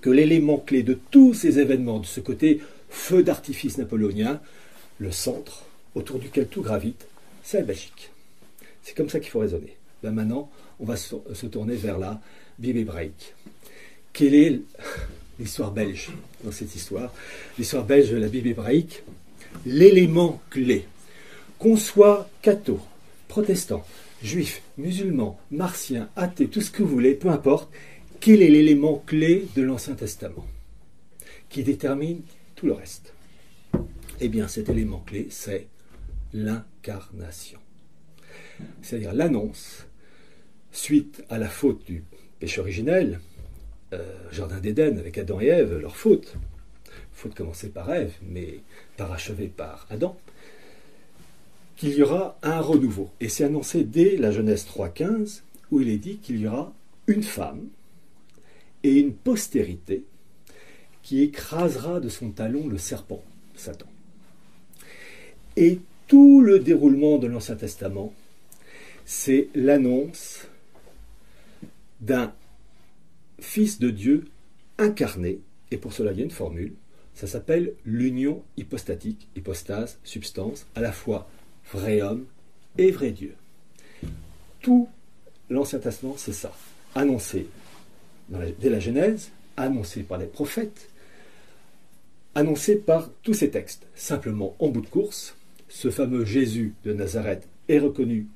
que l'élément clé de tous ces événements, de ce côté feu d'artifice napoléonien, le centre autour duquel tout gravite, c'est la Belgique. C'est comme ça qu'il faut raisonner. Ben maintenant, on va se, tourner vers la Bible hébraïque. Quelle est l'histoire belge dans cette histoire? L'histoire belge de la Bible hébraïque, l'élément clé, qu'on soit catho, protestant, juif, musulman, martien, athée, tout ce que vous voulez, peu importe, quel est l'élément clé de l'Ancien Testament qui détermine tout le reste? Eh bien, cet élément clé, c'est C'est-à-dire l'annonce, suite à la faute du péché originel, euh, Jardin d'Éden avec Adam et Ève, leur faute, faute commencée par Ève, mais parachevée par Adam, qu'il y aura un renouveau. Et c'est annoncé dès la Genèse 3.15, où il est dit qu'il y aura une femme et une postérité qui écrasera de son talon le serpent, Satan. Et tout le déroulement de l'Ancien Testament, c'est l'annonce d'un Fils de Dieu incarné, et pour cela il y a une formule, ça s'appelle l'union hypostatique, hypostase, substance, à la fois vrai homme et vrai Dieu. Tout l'Ancien Testament, c'est ça, annoncé dès la Genèse, annoncé par les prophètes, annoncé par tous ces textes. Simplement, en bout de course, ce fameux Jésus de Nazareth est reconnu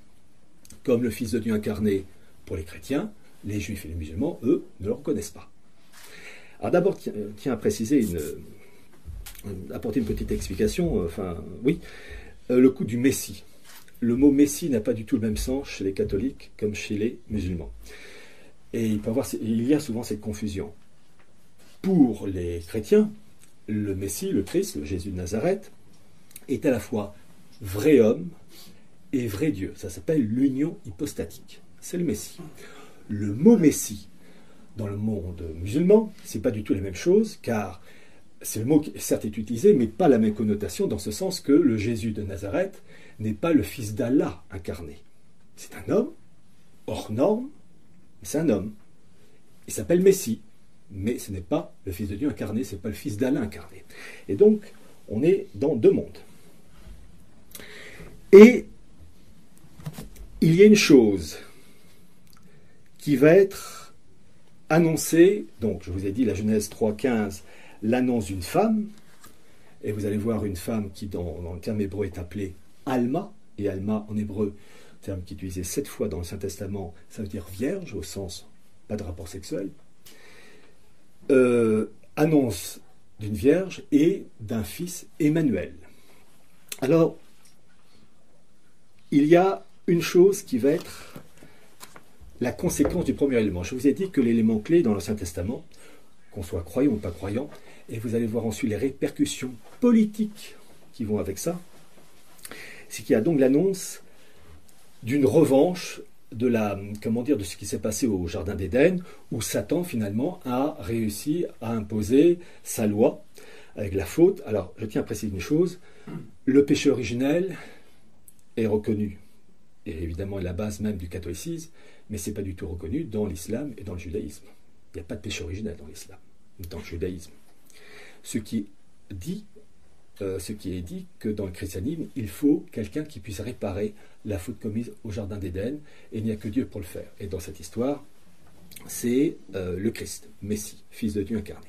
comme le Fils de Dieu incarné pour les chrétiens, les juifs et les musulmans, eux, ne le reconnaissent pas. Alors d'abord, tiens à préciser une, apporter une petite explication, euh, enfin, oui, euh, le coup du Messie. Le mot Messie n'a pas du tout le même sens chez les catholiques comme chez les musulmans. Et il, il y a souvent cette confusion. Pour les chrétiens, le Messie, le Christ, le Jésus de Nazareth, est à la fois vrai homme et vrai Dieu. Ça s'appelle l'union hypostatique. C'est le Messie. Le mot Messie, dans le monde musulman, c'est pas du tout la même chose, car c'est le mot qui certes est utilisé, mais pas la même connotation, dans ce sens que le Jésus de Nazareth n'est pas le fils d'Allah incarné. C'est un homme, hors norme, mais c'est un homme. Il s'appelle Messie, mais ce n'est pas le fils de Dieu incarné, ce n'est pas le fils d'Allah incarné. Et donc, on est dans deux mondes. Et il y a une chose qui va être annoncée, donc je vous ai dit la Genèse 3.15, l'annonce d'une femme, et vous allez voir une femme qui dans, le terme hébreu est appelée Alma, et Alma en hébreu, terme qui est utilisé sept fois dans le Saint-Testament, ça veut dire vierge au sens pas de rapport sexuel, euh, annonce d'une vierge et d'un fils Emmanuel. Alors, il y a une chose qui va être la conséquence du premier élément. Je vous ai dit que l'élément clé dans l'Ancien Testament, qu'on soit croyant ou pas croyant, et vous allez voir ensuite les répercussions politiques qui vont avec ça, c'est qu'il y a donc l'annonce d'une revanche de la comment dire de ce qui s'est passé au jardin d'Éden où Satan finalement a réussi à imposer sa loi avec la faute. Alors, je tiens à préciser une chose, le péché originel est reconnu et évidemment la base même du catholicisme, mais c'est pas du tout reconnu dans l'islam et dans le judaïsme. Il n'y a pas de péché originel dans l'islam, dans le judaïsme. Ce qui dit euh, ce qui est dit que dans le christianisme, il faut quelqu'un qui puisse réparer la faute commise au Jardin d'Éden, et il n'y a que Dieu pour le faire. Et dans cette histoire, c'est euh, le Christ, Messie, Fils de Dieu incarné.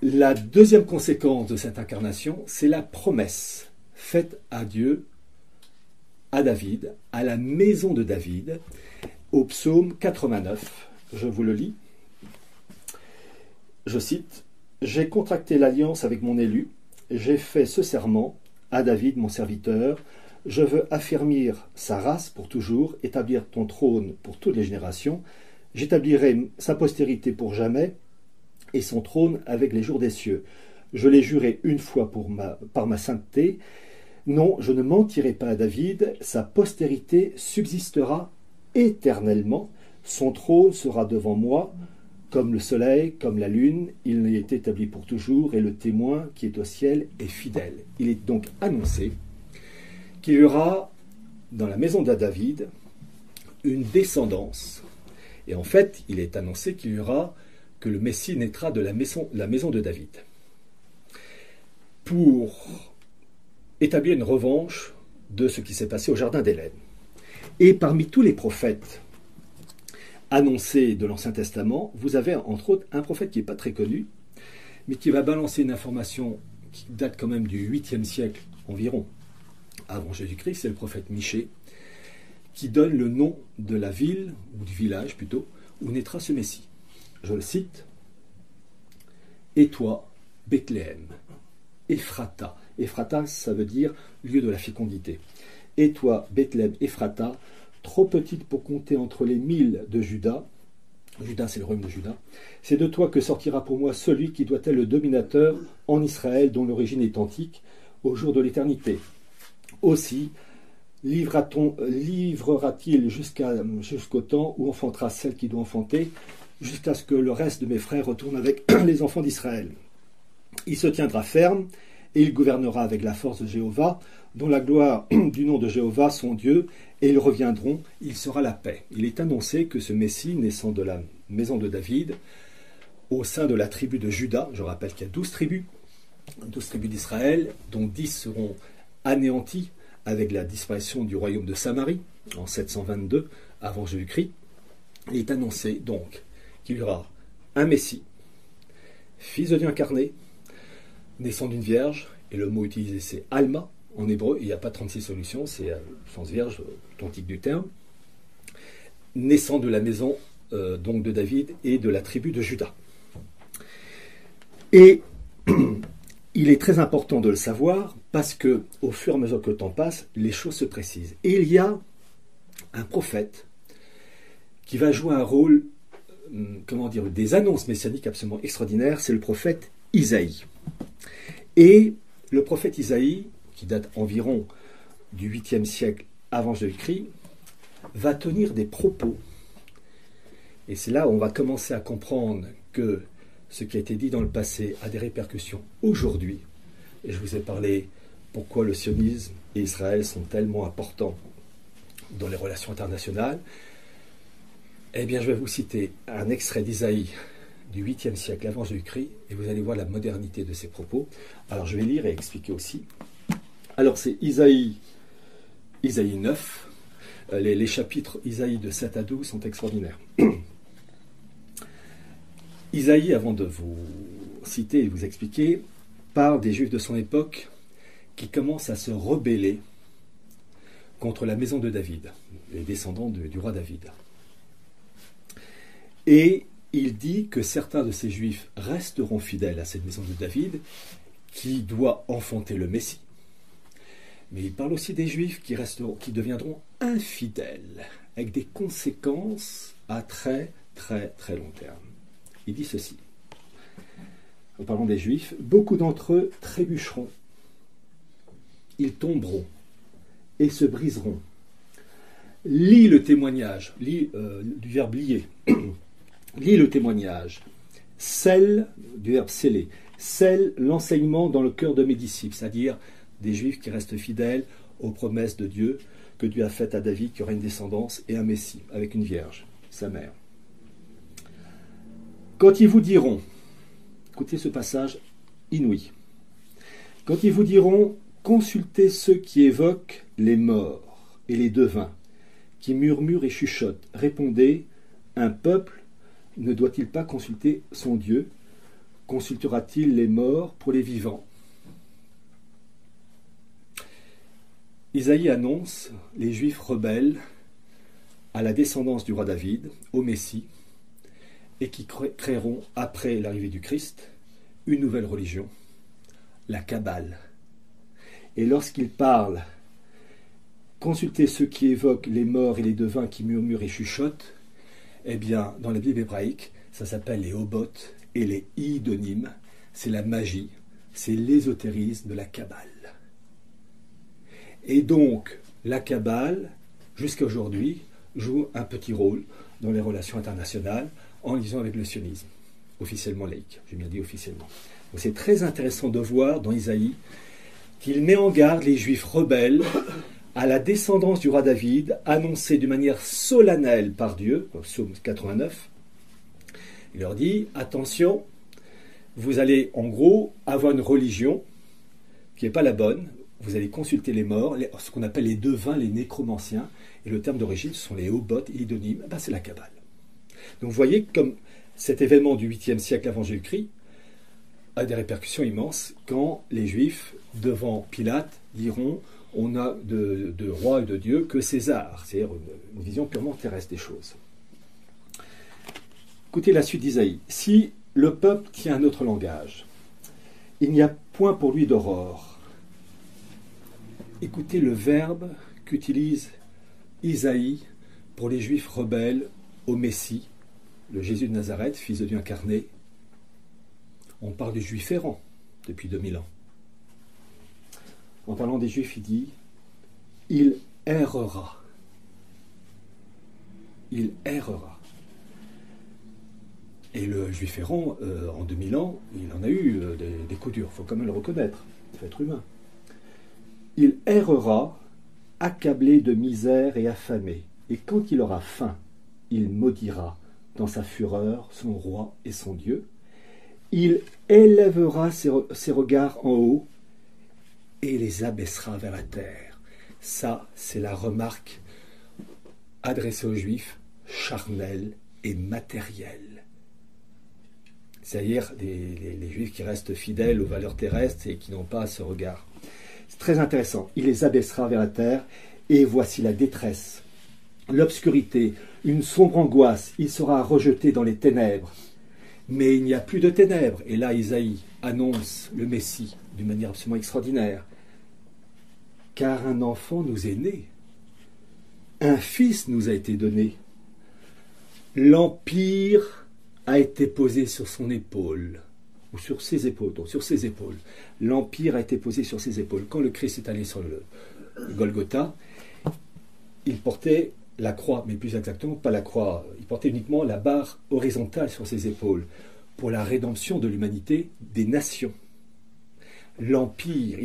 La deuxième conséquence de cette incarnation, c'est la promesse faite à Dieu, à David, à la maison de David, au psaume 89. Je vous le lis. Je cite j'ai contracté l'alliance avec mon élu, j'ai fait ce serment à David, mon serviteur, je veux affermir sa race pour toujours, établir ton trône pour toutes les générations, j'établirai sa postérité pour jamais, et son trône avec les jours des cieux. Je l'ai juré une fois par ma sainteté. Non, je ne mentirai pas à David, sa postérité subsistera éternellement, son trône sera devant moi, comme le soleil, comme la lune, il est établi pour toujours et le témoin qui est au ciel est fidèle. Il est donc annoncé qu'il y aura dans la maison de David une descendance. Et en fait, il est annoncé qu'il y aura que le Messie naîtra de la maison, de David. Pour établir une revanche de ce qui s'est passé au jardin d'Hélène. Et parmi tous les prophètes annoncé de l'Ancien Testament, vous avez entre autres un prophète qui n'est pas très connu, mais qui va balancer une information qui date quand même du 8e siècle environ avant Jésus-Christ, c'est le prophète Michée, qui donne le nom de la ville, ou du village plutôt, où naîtra ce Messie. Je le cite Et toi, Bethléem, Ephrata. Ephrata, ça veut dire lieu de la fécondité. Et toi, Bethléem, Ephrata, trop petite pour compter entre les mille de Judas, Judas c'est le royaume de Judas, c'est de toi que sortira pour moi celui qui doit être le dominateur en Israël dont l'origine est antique, au jour de l'éternité. Aussi, livrera-t-il jusqu'au temps où enfantera celle qui doit enfanter, jusqu'à ce que le reste de mes frères retourne avec les enfants d'Israël. Il se tiendra ferme, et il gouvernera avec la force de Jéhovah, dont la gloire du nom de Jéhovah, son Dieu, et ils reviendront, il sera la paix. Il est annoncé que ce Messie, naissant de la maison de David, au sein de la tribu de Juda, je rappelle qu'il y a douze tribus, douze tribus d'Israël, dont dix seront anéanties avec la disparition du royaume de Samarie en 722 avant Jésus-Christ. Il est annoncé donc qu'il y aura un Messie, fils de Dieu incarné, naissant d'une vierge, et le mot utilisé c'est Alma, en hébreu, il n'y a pas 36 solutions, c'est euh, sens vierge, authentique du terme, naissant de la maison euh, de David et de la tribu de Juda. Et il est très important de le savoir parce que au fur et à mesure que le temps passe, les choses se précisent. Et il y a un prophète qui va jouer un rôle comment dire, des annonces messianiques absolument extraordinaires, c'est le prophète Isaïe. Et le prophète Isaïe, qui date environ du 8e siècle avant Jésus-Christ, va tenir des propos. Et c'est là où on va commencer à comprendre que ce qui a été dit dans le passé a des répercussions aujourd'hui. Et je vous ai parlé pourquoi le sionisme et Israël sont tellement importants dans les relations internationales. Eh bien, je vais vous citer un extrait d'Isaïe du 8e siècle avant Jésus-Christ, et vous allez voir la modernité de ses propos. Alors, je vais lire et expliquer aussi. Alors, c'est Isaïe, Isaïe 9. Euh, les, chapitres Isaïe de 7 à 12 sont extraordinaires. Isaïe, avant de vous citer et vous expliquer, parle des Juifs de son époque qui commencent à se rebeller contre la maison de David, les descendants du roi David. Et il dit que certains de ces Juifs resteront fidèles à cette maison de David, qui doit enfanter le Messie. Mais il parle aussi des Juifs qui, resteront, qui deviendront infidèles, avec des conséquences à très très très long terme. Il dit ceci. En parlant des Juifs, beaucoup d'entre eux trébucheront, ils tomberont et se briseront. Lis le témoignage, lis euh, du verbe lier, lis le témoignage, scelle, du verbe sceller, scelle l'enseignement dans le cœur de mes disciples, c'est-à-dire des Juifs qui restent fidèles aux promesses de Dieu que Dieu a faites à David, qui aurait une descendance et un Messie, avec une vierge, sa mère. Quand ils vous diront, écoutez ce passage inouï, quand ils vous diront, consultez ceux qui évoquent les morts et les devins, qui murmurent et chuchotent, répondez, un peuple ne doit-il pas consulter son Dieu? Consultera-t-il les morts pour les vivants? Isaïe annonce les Juifs rebelles à la descendance du roi David, au Messie, et qui créeront, après l'arrivée du Christ, une nouvelle religion, la Kabbale. Et lorsqu'il parle, consultez ceux qui évoquent les morts et les devins qui murmurent et chuchotent, eh bien, dans la Bible hébraïque, ça s'appelle les hobotes et les idonymes. C'est la magie, c'est l'ésotérisme de la Kabbale. Et donc, la Kabbale, jusqu'à aujourd'hui, joue un petit rôle dans les relations internationales en lisant avec le sionisme, officiellement laïque, j'ai bien dit officiellement. c'est très intéressant de voir dans Isaïe qu'il met en garde les juifs rebelles à la descendance du roi David, annoncée d'une manière solennelle par Dieu, psaume 89. Il leur dit attention, vous allez en gros avoir une religion qui n'est pas la bonne, vous allez consulter les morts, ce qu'on appelle les devins, les nécromanciens, et le terme d'origine, ce sont les hobotes et idonymes, ben c'est la Kabbale. Donc vous voyez comme cet événement du 8e siècle avant Jésus-Christ a des répercussions immenses quand les Juifs, devant Pilate, diront on a de, roi et de Dieu que César, c'est-à-dire une, vision purement terrestre des choses. Écoutez la suite d'Isaïe. Si le peuple tient un autre langage, il n'y a point pour lui d'aurore. Écoutez le verbe qu'utilise Isaïe pour les Juifs rebelles au Messie, le Jésus de Nazareth, fils de Dieu incarné. On parle du juif errant depuis 2000 ans. En parlant des juifs, il dit Il errera. Il errera. Et le juif errant, euh, en 2000 ans, il en a eu euh, des, des, coups durs, il faut quand même le reconnaître, il faut être humain. Il errera, accablé de misère et affamé, et quand il aura faim, il maudira dans sa fureur son roi et son Dieu. Il élèvera ses, regards en haut et les abaissera vers la terre. Ça, c'est la remarque adressée aux Juifs, charnelle et matérielle. C'est-à-dire les, les, Juifs qui restent fidèles aux valeurs terrestres et qui n'ont pas ce regard. C'est très intéressant. Il les abaissera vers la terre et voici la détresse, l'obscurité, une sombre angoisse, il sera rejeté dans les ténèbres. Mais il n'y a plus de ténèbres. Et là, Isaïe annonce le Messie d'une manière absolument extraordinaire. Car un enfant nous est né, un fils nous a été donné. L'empire a été posé sur son épaule, ou sur ses épaules, donc sur ses épaules. L'empire a été posé sur ses épaules. Quand le Christ est allé sur le Golgotha, il portait la croix, mais plus exactement pas la croix, il portait uniquement la barre horizontale sur ses épaules pour la rédemption de l'humanité des nations. L'empire,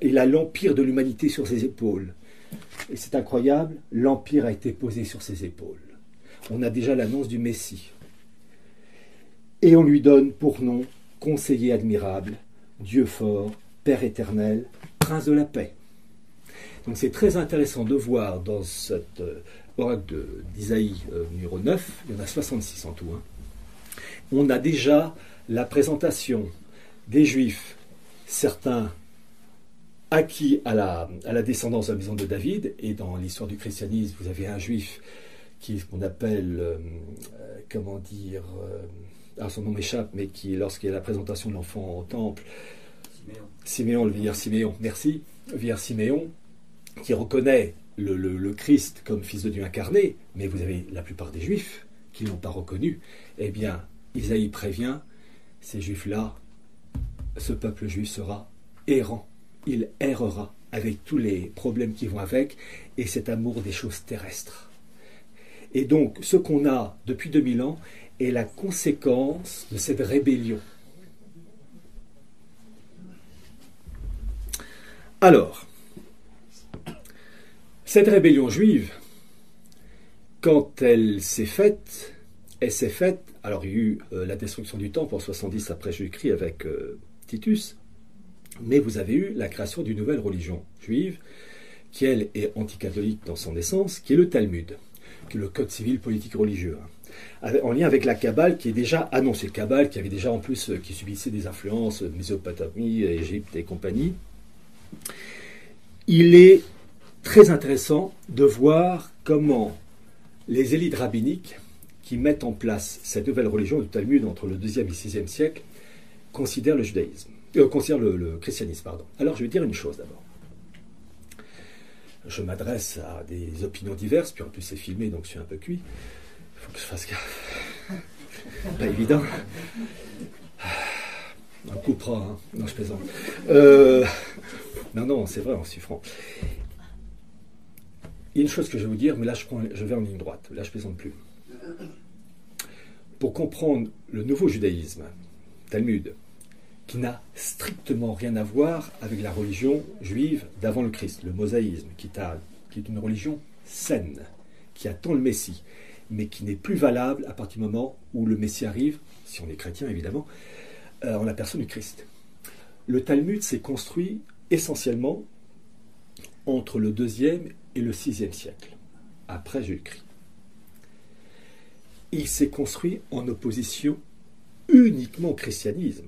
il, a l'empire de l'humanité sur ses épaules. Et c'est incroyable, l'empire a été posé sur ses épaules. On a déjà l'annonce du Messie. Et on lui donne pour nom conseiller admirable, Dieu fort, Père éternel, Prince de la paix. Donc c'est très intéressant de voir dans cette euh, oracle d'Isaïe euh, numéro 9, il y en a 66 en tout, hein. on a déjà la présentation des Juifs, certains acquis à la, descendance de la maison de David, et dans l'histoire du christianisme, vous avez un Juif qui qu'on appelle, euh, comment dire, alors son nom m'échappe, mais qui, lorsqu'il y a la présentation de l'enfant au temple, Siméon, Siméon le vieillard Siméon, merci, vieillard Siméon, qui reconnaît le, Christ comme fils de Dieu incarné, mais vous avez la plupart des Juifs qui ne l'ont pas reconnu, eh bien, Isaïe prévient, ces Juifs-là, ce peuple juif sera errant, il errera avec tous les problèmes qui vont avec, et cet amour des choses terrestres. Et donc, ce qu'on a depuis 2000 ans est la conséquence de cette rébellion. Alors, cette rébellion juive, quand elle s'est faite, elle s'est faite, alors il y a eu euh, la destruction du temple en 70 après Jésus-Christ avec euh, Titus, mais vous avez eu la création d'une nouvelle religion juive, qui elle est anticatholique dans son essence, qui est le Talmud, qui est le code civil politique religieux, hein. en lien avec la Kabbale qui est déjà annoncée, Kabbale qui avait déjà en plus, euh, qui subissait des influences, Mésopotamie, Égypte et compagnie. Il est très intéressant de voir comment les élites rabbiniques qui mettent en place cette nouvelle religion du Talmud entre le 2e et le 6e siècle considèrent le judaïsme, euh, considèrent le, christianisme. Pardon. Alors je vais dire une chose d'abord. Je m'adresse à des opinions diverses, puis en plus c'est filmé, donc je suis un peu cuit. Il faut que je fasse gaffe. Pas évident. On coupera, hein. Non, je plaisante. Euh, non, non, c'est vrai, on suis. Il y a une chose que je vais vous dire, mais là je, je vais en ligne droite, là je plaisante plus. Pour comprendre le nouveau judaïsme, Talmud, qui n'a strictement rien à voir avec la religion juive d'avant le Christ, le mosaïsme, qui, est une religion saine, qui attend le Messie, mais qui n'est plus valable à partir du moment où le Messie arrive, si on est chrétien évidemment, euh, en la personne du Christ. Le Talmud s'est construit essentiellement entre le deuxième et le sixième siècle, après Jésus-Christ. Il s'est construit en opposition uniquement au christianisme,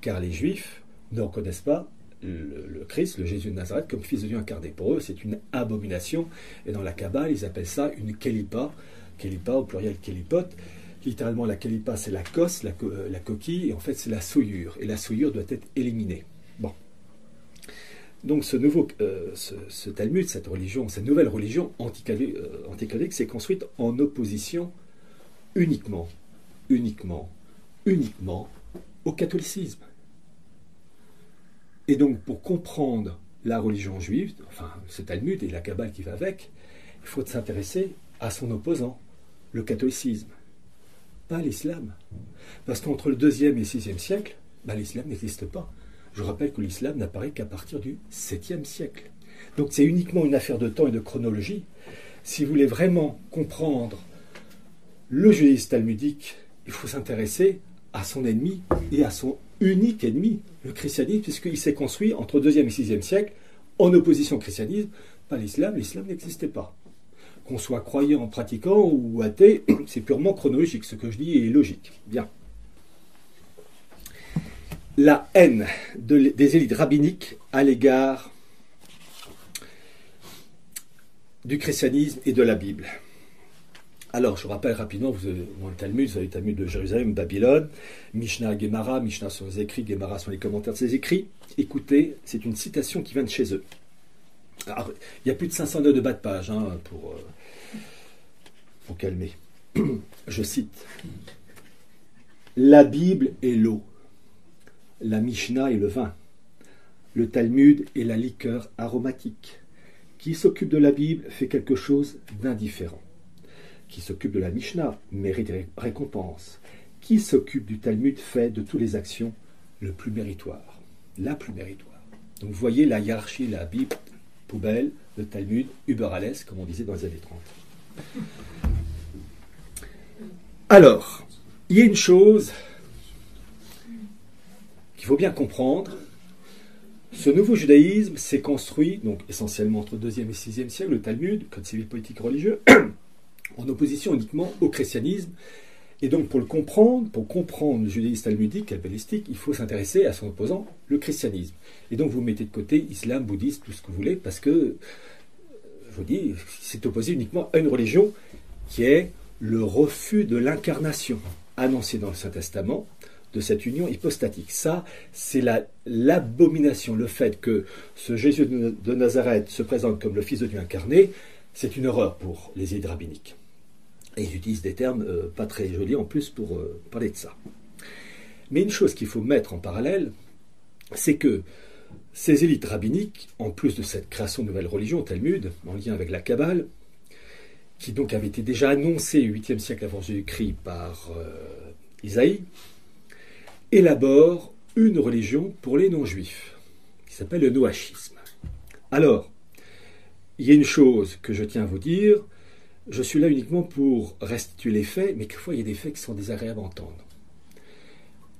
car les juifs ne reconnaissent pas le, Christ, le Jésus de Nazareth, comme fils de Dieu incarné. Pour eux, c'est une abomination, et dans la Kabbale, ils appellent ça une kelipa, kelipa au pluriel kelipot. Littéralement, la kelipa, c'est la cosse, la, la coquille, et en fait, c'est la souillure, et la souillure doit être éliminée. Donc ce nouveau, euh, Talmud, cette religion, cette nouvelle religion euh, anticatholique s'est construite en opposition uniquement, uniquement, uniquement au catholicisme. Et donc pour comprendre la religion juive, enfin ce Talmud et la Kabbale qui va avec, il faut s'intéresser à son opposant, le catholicisme, pas l'islam. Parce qu'entre le deuxième et le sixième siècle, ben, l'islam n'existe pas. Je rappelle que l'islam n'apparaît qu'à partir du 7e siècle. Donc c'est uniquement une affaire de temps et de chronologie. Si vous voulez vraiment comprendre le judaïsme talmudique, il faut s'intéresser à son ennemi et à son unique ennemi, le christianisme, puisqu'il s'est construit entre 2e et 6e siècle en opposition au christianisme, pas l'islam, l'islam n'existait pas. Qu'on soit croyant, pratiquant ou athée, c'est purement chronologique, ce que je dis est logique. Bien la haine des élites rabbiniques à l'égard du christianisme et de la Bible. Alors, je rappelle rapidement, vous avez, le Talmud, vous avez le Talmud de Jérusalem, Babylone, Mishnah, Gemara, Mishnah sont les écrits, Gemara sont les commentaires de ces écrits. Écoutez, c'est une citation qui vient de chez eux. il y a plus de 500 nœuds de bas de page hein, pour, euh, pour calmer. je cite, La Bible est l'eau, la Mishnah est le vin, le Talmud est la liqueur aromatique. Qui s'occupe de la Bible fait quelque chose d'indifférent. Qui s'occupe de la Mishnah mérite récompense. Qui s'occupe du Talmud fait de toutes les actions le plus méritoire, la plus méritoire. Donc vous voyez la hiérarchie, la Bible, poubelle, le Talmud, Uber comme on disait dans les années 30. Alors, il y a une chose qu'il faut bien comprendre. Ce nouveau judaïsme s'est construit, donc essentiellement entre 2e et 6e siècle, le Talmud, code civil politique religieux, en opposition uniquement au christianisme. Et donc, pour le comprendre, pour comprendre le judaïsme talmudique, kabbalistique, il faut s'intéresser à son opposant, le christianisme. Et donc, vous mettez de côté islam, bouddhisme, tout ce que vous voulez, parce que, je vous dis, c'est opposé uniquement à une religion qui est le refus de l'incarnation annoncée dans le Saint-Testament de cette union hypostatique. Ça, c'est l'abomination, le fait que ce Jésus de Nazareth se présente comme le Fils de Dieu incarné, c'est une horreur pour les élites rabbiniques. Et ils utilisent des termes euh, pas très jolis en plus pour euh, parler de ça. Mais une chose qu'il faut mettre en parallèle, c'est que ces élites rabbiniques, en plus de cette création de nouvelle religion, Talmud, en lien avec la Kabbale, qui donc avait été déjà annoncée au 8e siècle avant Jésus-Christ par euh, Isaïe, élabore une religion pour les non-juifs, qui s'appelle le noachisme. Alors, il y a une chose que je tiens à vous dire, je suis là uniquement pour restituer les faits, mais quelquefois il y a des faits qui sont désagréables à entendre.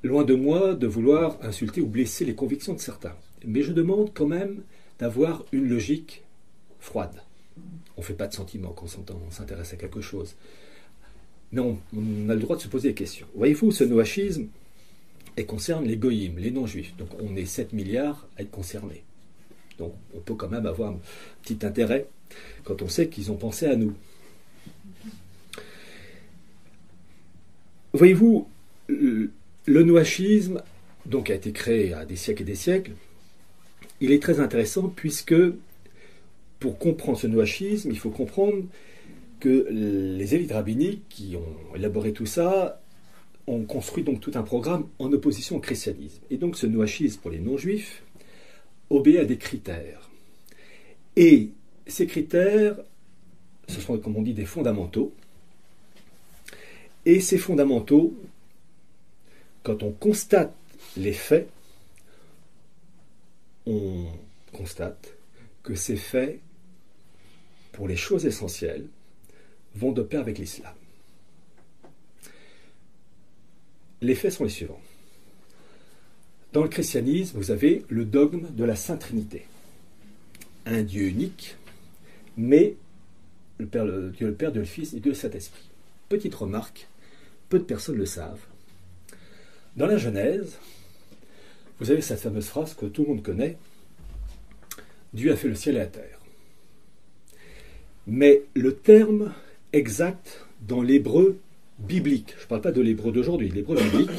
Loin de moi de vouloir insulter ou blesser les convictions de certains, mais je demande quand même d'avoir une logique froide. On ne fait pas de sentiments quand on s'intéresse à quelque chose. Non, on a le droit de se poser des questions. Voyez-vous, ce noachisme, et concerne les goïms, les non-juifs. Donc on est 7 milliards à être concernés. Donc on peut quand même avoir un petit intérêt quand on sait qu'ils ont pensé à nous. Voyez-vous, le noachisme, donc a été créé à des siècles et des siècles, il est très intéressant puisque pour comprendre ce noachisme, il faut comprendre que les élites rabbiniques qui ont élaboré tout ça on construit donc tout un programme en opposition au christianisme. Et donc ce noachisme pour les non-juifs obéit à des critères. Et ces critères, ce sont, comme on dit, des fondamentaux. Et ces fondamentaux, quand on constate les faits, on constate que ces faits, pour les choses essentielles, vont de pair avec l'islam. Les faits sont les suivants. Dans le christianisme, vous avez le dogme de la Sainte Trinité. Un Dieu unique, mais le Père, Dieu le Père, Dieu le Fils et Dieu le Saint-Esprit. Petite remarque, peu de personnes le savent. Dans la Genèse, vous avez cette fameuse phrase que tout le monde connaît Dieu a fait le ciel et la terre. Mais le terme exact dans l'hébreu biblique, je ne parle pas de l'hébreu d'aujourd'hui, l'hébreu biblique,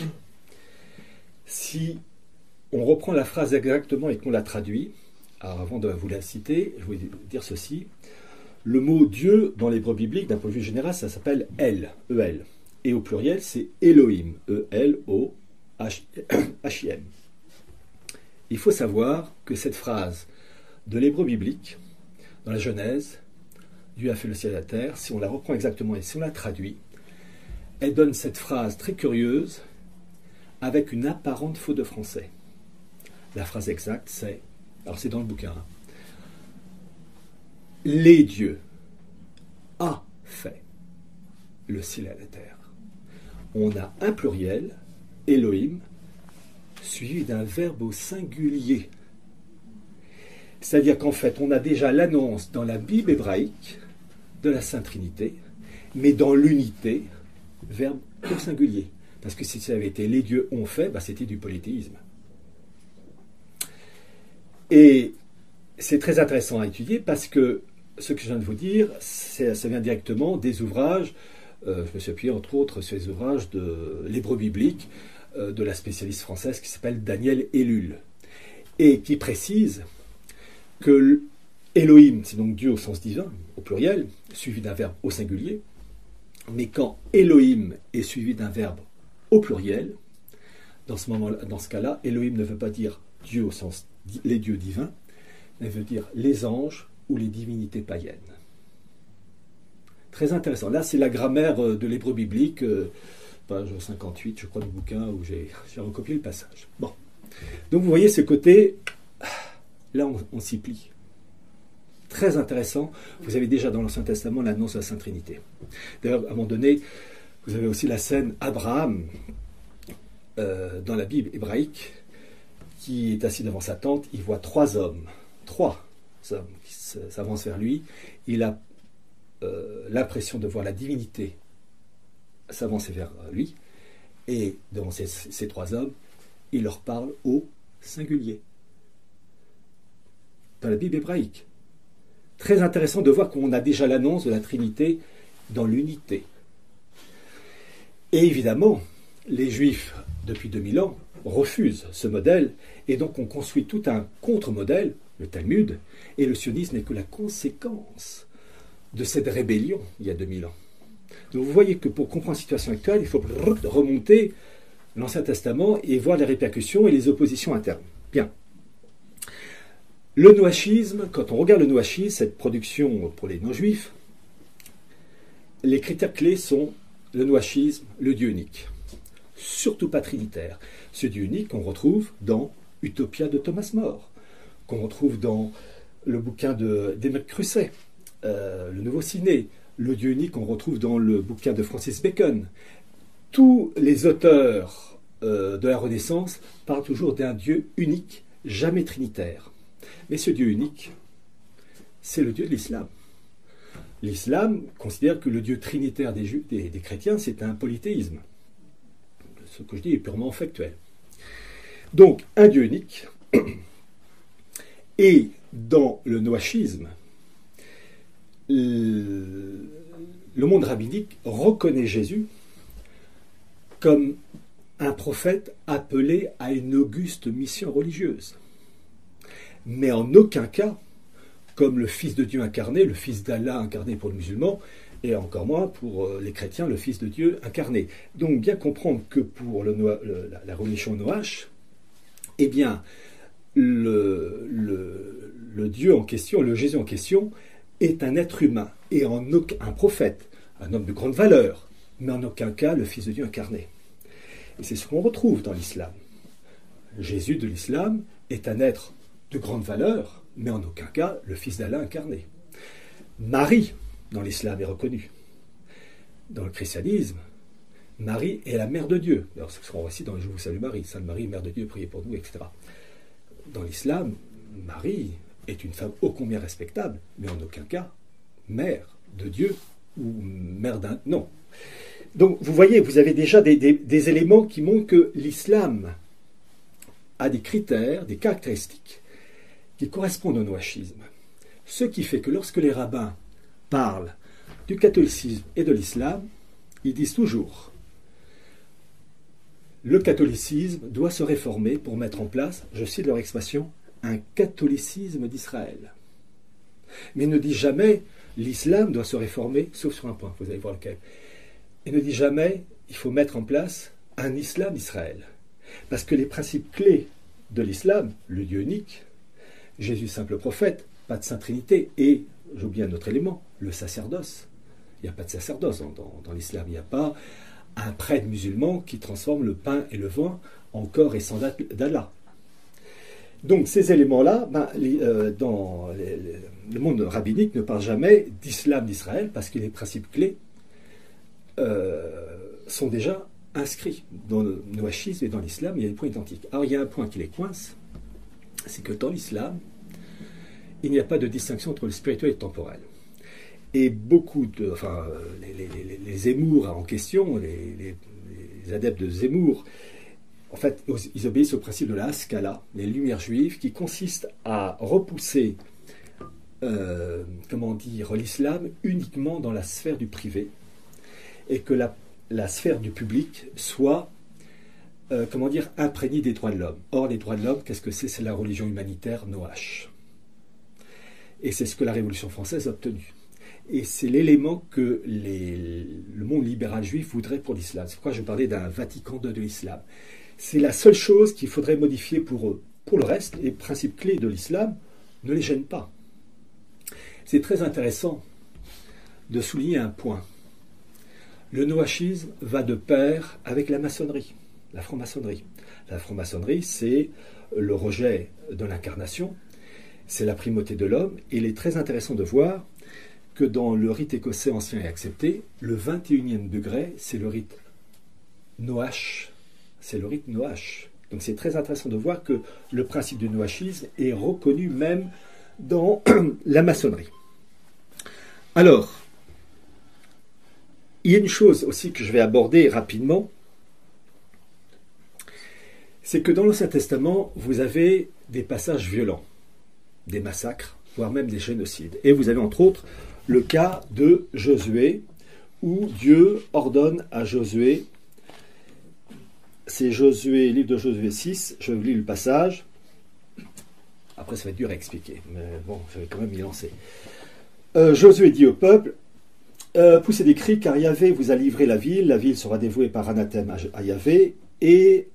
si on reprend la phrase exactement et qu'on la traduit, avant de vous la citer, je vais dire ceci. Le mot Dieu dans l'hébreu biblique, d'un point de vue général, ça s'appelle El, E-L. Et au pluriel, c'est Elohim, E-L-O-H-I-M. Il faut savoir que cette phrase de l'hébreu biblique, dans la Genèse, Dieu a fait le ciel et la terre, si on la reprend exactement et si on la traduit, elle donne cette phrase très curieuse avec une apparente faute de français. La phrase exacte, c'est, alors c'est dans le bouquin, hein. les dieux a fait le ciel et la terre. On a un pluriel, Elohim, suivi d'un verbe au singulier. C'est-à-dire qu'en fait, on a déjà l'annonce dans la Bible hébraïque de la Sainte Trinité, mais dans l'unité, verbe au singulier. Parce que si ça avait été les dieux ont fait, bah, c'était du polythéisme. Et c'est très intéressant à étudier parce que ce que je viens de vous dire, ça vient directement des ouvrages, je me suis appuyé entre autres sur les ouvrages de l'hébreu biblique euh, de la spécialiste française qui s'appelle Daniel Ellul, et qui précise que Elohim, c'est donc Dieu au sens divin, au pluriel, suivi d'un verbe au singulier, Mais quand Elohim est suivi d'un verbe au pluriel, dans ce, moment dans ce cas-là, Elohim ne veut pas dire Dieu au sens les dieux divins, mais veut dire les anges ou les divinités païennes. Très intéressant. Là, c'est la grammaire euh, de l'hébreu biblique, euh, page 58, je crois, du bouquin où j'ai recopié le passage. Bon. Donc vous voyez ce côté, là on, s'y plie. Très intéressant. Vous avez déjà dans l'Ancien Testament l'annonce de la Sainte Trinité. D'ailleurs, à un moment donné, vous avez aussi la scène Abraham euh, dans la Bible hébraïque qui est assis devant sa tente. Il voit trois hommes, trois hommes qui s'avancent vers lui. Il a euh, l'impression de voir la divinité s'avancer vers lui. Et devant ces trois hommes, il leur parle au singulier. Dans la Bible hébraïque. Très intéressant de voir qu'on a déjà l'annonce de la Trinité dans l'unité. Et évidemment, les Juifs, depuis 2000 ans, refusent ce modèle, et donc on construit tout un contre-modèle, le Talmud, et le sionisme n'est que la conséquence de cette rébellion il y a 2000 ans. Donc vous voyez que pour comprendre la situation actuelle, il faut remonter l'Ancien Testament et voir les répercussions et les oppositions internes. Bien. Le noachisme, quand on regarde le noachisme, cette production pour les non-juifs, les critères clés sont le noachisme, le Dieu unique. Surtout pas trinitaire. Ce Dieu unique qu'on retrouve dans Utopia de Thomas More, qu'on retrouve dans le bouquin de d'Emile Crusset, euh, le Nouveau Ciné, le Dieu unique qu'on retrouve dans le bouquin de Francis Bacon, tous les auteurs euh, de la Renaissance parlent toujours d'un Dieu unique, jamais trinitaire. Mais ce Dieu unique, c'est le Dieu de l'islam. L'islam considère que le Dieu trinitaire des, des, chrétiens, c'est un polythéisme. Ce que je dis est purement factuel. Donc, un Dieu unique. Et dans le noachisme, le monde rabbinique reconnaît Jésus comme un prophète appelé à une auguste mission religieuse. Mais en aucun cas comme le Fils de Dieu incarné, le Fils d'Allah incarné pour le musulman, et encore moins pour euh, les chrétiens, le Fils de Dieu incarné. Donc bien comprendre que pour la, religion Noach, eh bien, le, Dieu en question, le Jésus en question, est un être humain, et en un prophète, un homme de grande valeur, mais en aucun cas le Fils de Dieu incarné. Et c'est ce qu'on retrouve dans l'islam. Jésus de l'islam est un être de grande valeur, mais en aucun cas le Fils d'Allah incarné. Marie, dans l'islam, est reconnue. Dans le christianisme, Marie est la mère de Dieu. Alors, ce sera aussi dans Je vous salue Marie, Sainte Marie, mère de Dieu, priez pour nous, etc. Dans l'islam, Marie est une femme ô combien respectable, mais en aucun cas mère de Dieu ou mère d'un. Non, donc vous voyez, vous avez déjà des, éléments qui montrent que l'islam a des critères, des caractéristiques qui correspondent au noachisme. Ce qui fait que lorsque les rabbins parlent du catholicisme et de l'islam, ils disent toujours le catholicisme doit se réformer pour mettre en place, je cite leur expression, un catholicisme d'Israël. Mais ne disent jamais l'islam doit se réformer, sauf sur un point, vous allez voir lequel et ne dit jamais il faut mettre en place un islam d'Israël. Parce que les principes clés de l'islam, le Dieu unique, Jésus simple prophète, pas de Sainte Trinité, et, j'oublie un autre élément, le sacerdoce. Il n'y a pas de sacerdoce dans, l'islam, il n'y a pas un prêtre musulman qui transforme le pain et le vin en corps et sang d'Allah. Donc ces éléments-là, ben, euh, dans le monde rabbinique ne parle jamais d'islam d'Israël parce que les principes clés euh, sont déjà inscrits dans le noachisme et dans l'islam, il y a des points identiques. Alors il y a un point qui les coince, c'est que dans l'islam, il n'y a pas de distinction entre le spirituel et le temporel. Et beaucoup de, enfin, les, les, en question, les, adeptes de Zemmour, en fait, ils obéissent au principe de la Haskalah, les lumières juives, qui consiste à repousser, euh, comment dire, l'islam uniquement dans la sphère du privé, et que la, sphère du public soit, euh, comment dire, imprégnée des droits de l'homme. Or, les droits de l'homme, qu'est-ce que c'est? C'est la religion humanitaire Noach. Et c'est ce que la Révolution française a obtenu. Et c'est l'élément que le monde libéral juif voudrait pour l'islam. C'est pourquoi je parlais d'un Vatican de l'islam. C'est la seule chose qu'il faudrait modifier pour eux. Pour le reste, les principes clés de l'islam ne les gênent pas. C'est très intéressant de souligner un point. Le noachisme va de pair avec la maçonnerie, la franc-maçonnerie. La franc-maçonnerie, c'est le rejet de l'incarnation, c'est la primauté de l'homme, et il est très intéressant de voir que dans le rite écossais ancien et accepté, le 21e degré, c'est le rite Noach. C'est le rite Noach. Donc c'est très intéressant de voir que le principe du noachisme est reconnu même dans la maçonnerie. Alors, il y a une chose aussi que je vais aborder rapidement, c'est que dans l'Ancien Testament, vous avez des passages violents, des massacres, voire même des génocides. Et vous avez entre autres le cas de Josué, où Dieu ordonne à Josué, c'est Josué, livre de Josué 6, je lis le passage. Après, ça va être dur à expliquer, mais bon, je vais quand même y lancer. Euh, Josué dit au peuple euh, Poussez des cris, car Yahvé vous a livré la ville, la ville sera dévouée par anathème à Yahvé, et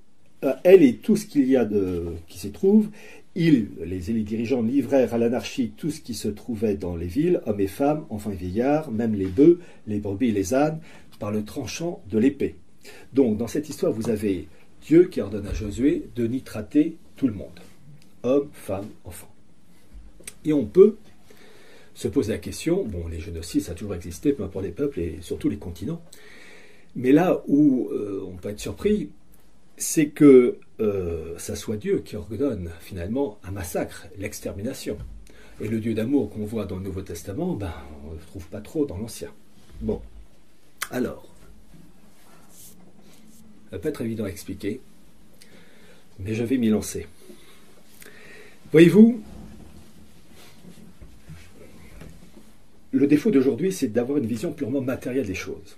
euh, elle et tout ce qu'il y a de, qui s'y trouve, ils, les élites dirigeants, livrèrent à l'anarchie tout ce qui se trouvait dans les villes, hommes et femmes, enfants et vieillards, même les bœufs, les brebis et les ânes, par le tranchant de l'épée. Donc, dans cette histoire, vous avez Dieu qui ordonne à Josué de nitrater tout le monde, hommes, femmes, enfants. Et on peut se poser la question, bon, les génocides, ça a toujours existé, peu importe les peuples et surtout les continents, mais là où euh, on peut être surpris, c'est que euh, ça soit Dieu qui ordonne finalement un massacre, l'extermination. Et le Dieu d'amour qu'on voit dans le Nouveau Testament, ben, on ne le trouve pas trop dans l'Ancien. Bon, alors, peut être évident à expliquer, mais je vais m'y lancer. Voyez-vous, le défaut d'aujourd'hui, c'est d'avoir une vision purement matérielle des choses.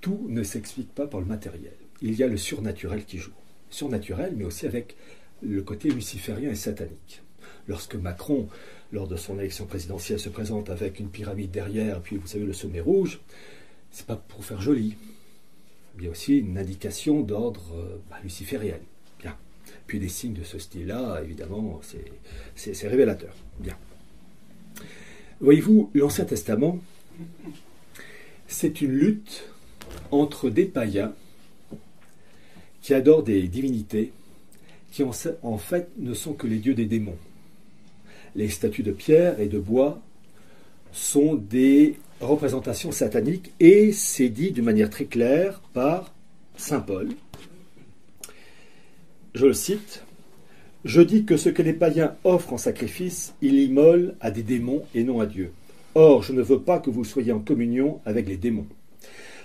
Tout ne s'explique pas par le matériel il y a le surnaturel qui joue. Surnaturel, mais aussi avec le côté luciférien et satanique. Lorsque Macron, lors de son élection présidentielle, se présente avec une pyramide derrière, puis vous savez le sommet rouge, c'est pas pour faire joli. Il y a aussi une indication d'ordre euh, bah, luciférien. Bien. Puis des signes de ce style-là, évidemment, c'est révélateur. Bien. Voyez-vous, l'Ancien Testament, c'est une lutte entre des païens qui adorent des divinités qui en, fait ne sont que les dieux des démons. Les statues de pierre et de bois sont des représentations sataniques et c'est dit d'une manière très claire par Saint Paul. Je le cite. Je dis que ce que les païens offrent en sacrifice, ils l'immolent à des démons et non à Dieu. Or, je ne veux pas que vous soyez en communion avec les démons.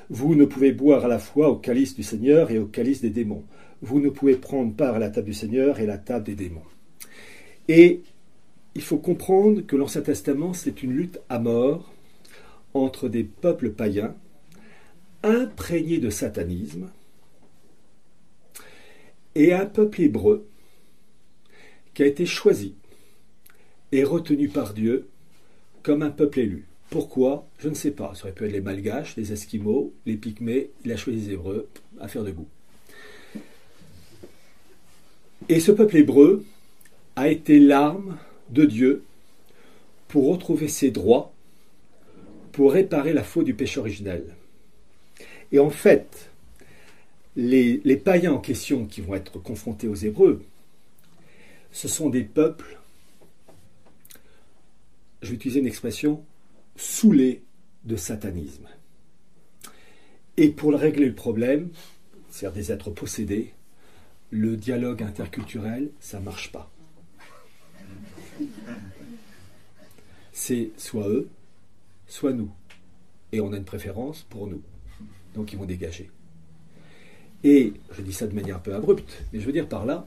Vous ne pouvez boire à la fois au calice du Seigneur et au calice des démons. Vous ne pouvez prendre part à la table du Seigneur et à la table des démons. Et il faut comprendre que l'Ancien Testament, c'est une lutte à mort entre des peuples païens imprégnés de satanisme et un peuple hébreu qui a été choisi et retenu par Dieu comme un peuple élu. Pourquoi? Je ne sais pas. Ça aurait pu être les Malgaches, les Esquimaux, les Pygmées. Il a choisi les Hébreux. Affaire de goût. Et ce peuple hébreu a été l'arme de Dieu pour retrouver ses droits, pour réparer la faute du péché originel. Et en fait, les, païens en question qui vont être confrontés aux Hébreux, ce sont des peuples, je vais utiliser une expression, saoulés de satanisme. Et pour régler le problème, c'est-à-dire des êtres possédés, le dialogue interculturel, ça ne marche pas. C'est soit eux, soit nous. Et on a une préférence pour nous. Donc ils vont dégager. Et je dis ça de manière un peu abrupte, mais je veux dire par là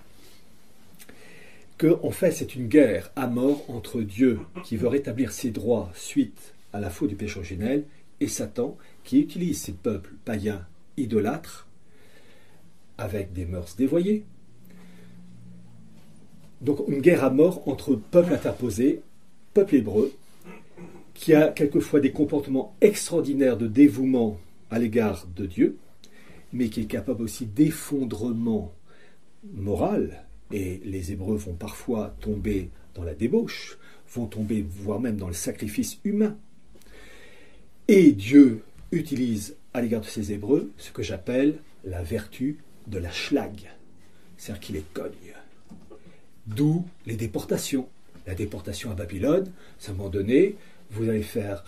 que en fait c'est une guerre à mort entre Dieu qui veut rétablir ses droits suite à la faute du péché originel, et Satan qui utilise ces peuples païens idolâtres avec des mœurs dévoyées. Donc une guerre à mort entre peuples interposés, peuple hébreu qui a quelquefois des comportements extraordinaires de dévouement à l'égard de Dieu, mais qui est capable aussi d'effondrement moral, et les Hébreux vont parfois tomber dans la débauche, vont tomber voire même dans le sacrifice humain. Et Dieu utilise à l'égard de ces Hébreux ce que j'appelle la vertu de la schlag, c'est-à-dire qu'il les cogne. D'où les déportations. La déportation à Babylone, à un moment donné, vous allez faire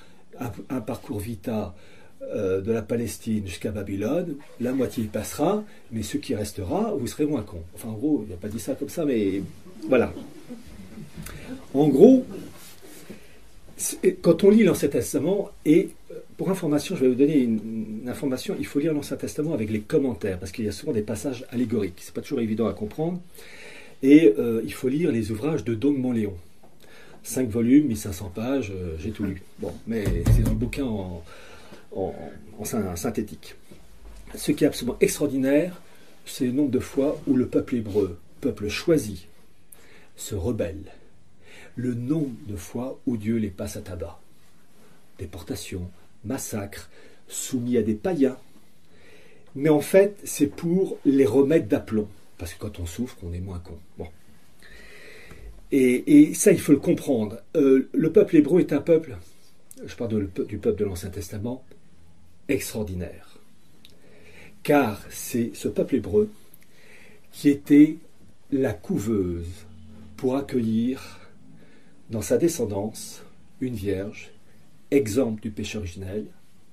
un, parcours vita euh, de la Palestine jusqu'à Babylone, la moitié y passera, mais ce qui restera, vous serez moins con. Enfin, en gros, il n'a pas dit ça comme ça, mais voilà. En gros, quand on lit l'Ancien Testament, et euh, pour information, je vais vous donner une, information, il faut lire l'Ancien Testament avec les commentaires, parce qu'il y a souvent des passages allégoriques. C'est pas toujours évident à comprendre. Et euh, il faut lire les ouvrages de Don Montléon. 5 volumes, 1500 pages, euh, j'ai tout lu. Bon, mais c'est le bouquin en, synthétique. Ce qui est absolument extraordinaire, c'est le nombre de fois où le peuple hébreu, peuple choisi, se rebelle. Le nombre de fois où Dieu les passe à tabac. Déportation, massacre, soumis à des païens. Mais en fait, c'est pour les remettre d'aplomb. Parce que quand on souffre, on est moins con. Et, ça, il faut le comprendre. Euh, le peuple hébreu est un peuple, je parle du peuple de l'Ancien Testament, extraordinaire. Car c'est ce peuple hébreu qui était la couveuse pour accueillir dans sa descendance une vierge, exemple du péché originel,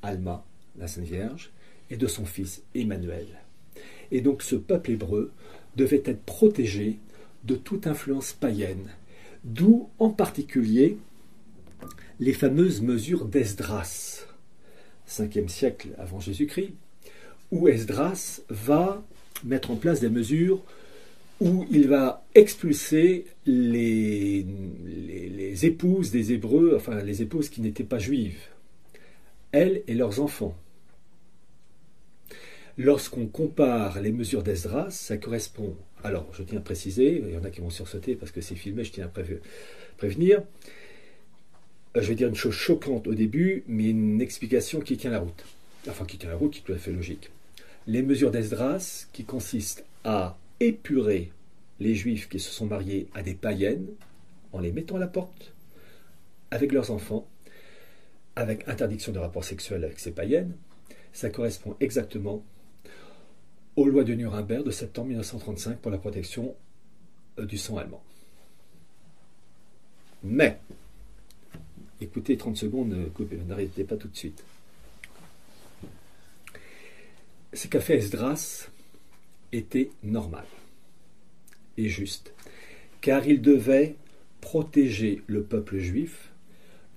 Alma, la Sainte Vierge, et de son fils Emmanuel. Et donc ce peuple hébreu devait être protégé de toute influence païenne, d'où en particulier les fameuses mesures d'Esdras, 5e siècle avant Jésus-Christ, où Esdras va mettre en place des mesures où il va expulser les, les, épouses des Hébreux, enfin les épouses qui n'étaient pas juives, elles et leurs enfants. Lorsqu'on compare les mesures d'Esdras, ça correspond. Alors, je tiens à préciser, il y en a qui vont sursauter parce que c'est filmé, je tiens à prévenir. Euh, je vais dire une chose choquante au début, mais une explication qui tient la route. Enfin, qui tient la route, qui est tout à fait logique. Les mesures d'Esdras, qui consistent à épurer les juifs qui se sont mariés à des païennes, en les mettant à la porte, avec leurs enfants, avec interdiction de rapports sexuels avec ces païennes, ça correspond exactement aux lois de Nuremberg de septembre 1935 pour la protection euh, du sang allemand. Mais, écoutez 30 secondes, euh, n'arrêtez pas tout de suite. Ce qu'a fait Esdras était normal et juste, car il devait protéger le peuple juif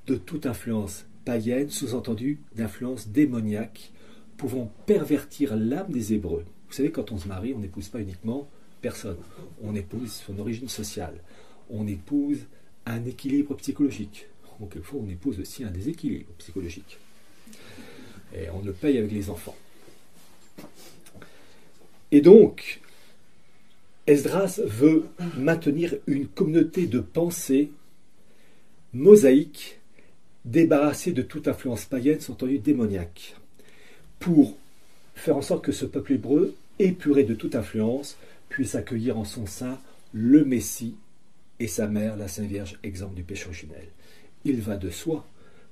de toute influence païenne, sous-entendu d'influence démoniaque, pouvant pervertir l'âme des Hébreux. Vous savez, quand on se marie, on n'épouse pas uniquement personne. On épouse son origine sociale. On épouse un équilibre psychologique. Donc, quelquefois, on épouse aussi un déséquilibre psychologique. Et on le paye avec les enfants. Et donc, Esdras veut maintenir une communauté de pensée mosaïque, débarrassée de toute influence païenne, entendu démoniaque, pour faire en sorte que ce peuple hébreu, épuré de toute influence, puisse accueillir en son sein le Messie et sa mère, la Sainte Vierge, exemple du péché originel. Il va de soi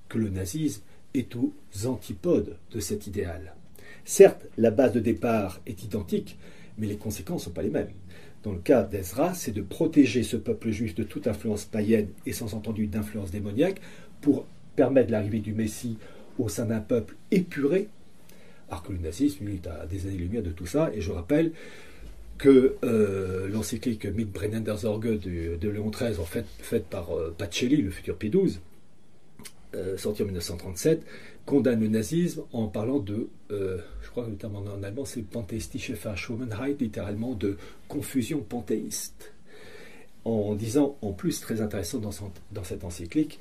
que le nazisme est aux antipodes de cet idéal. Certes, la base de départ est identique, mais les conséquences ne sont pas les mêmes. Dans le cas d'Ezra, c'est de protéger ce peuple juif de toute influence païenne et sans entendu d'influence démoniaque pour permettre l'arrivée du Messie au sein d'un peuple épuré alors que nazisme, lui, est à des années-lumière de tout ça. Et je rappelle que euh, l'encyclique Mit Brennender Sorge de, Léon XIII, en fait, faite par euh, Pacelli, le futur Pie XII, euh, sorti en 1937, condamne le nazisme en parlant de, je crois que le terme en, allemand c'est panthéistische Verschwommenheit, littéralement de confusion panthéiste. En disant, en plus, très intéressant dans, dans cette encyclique,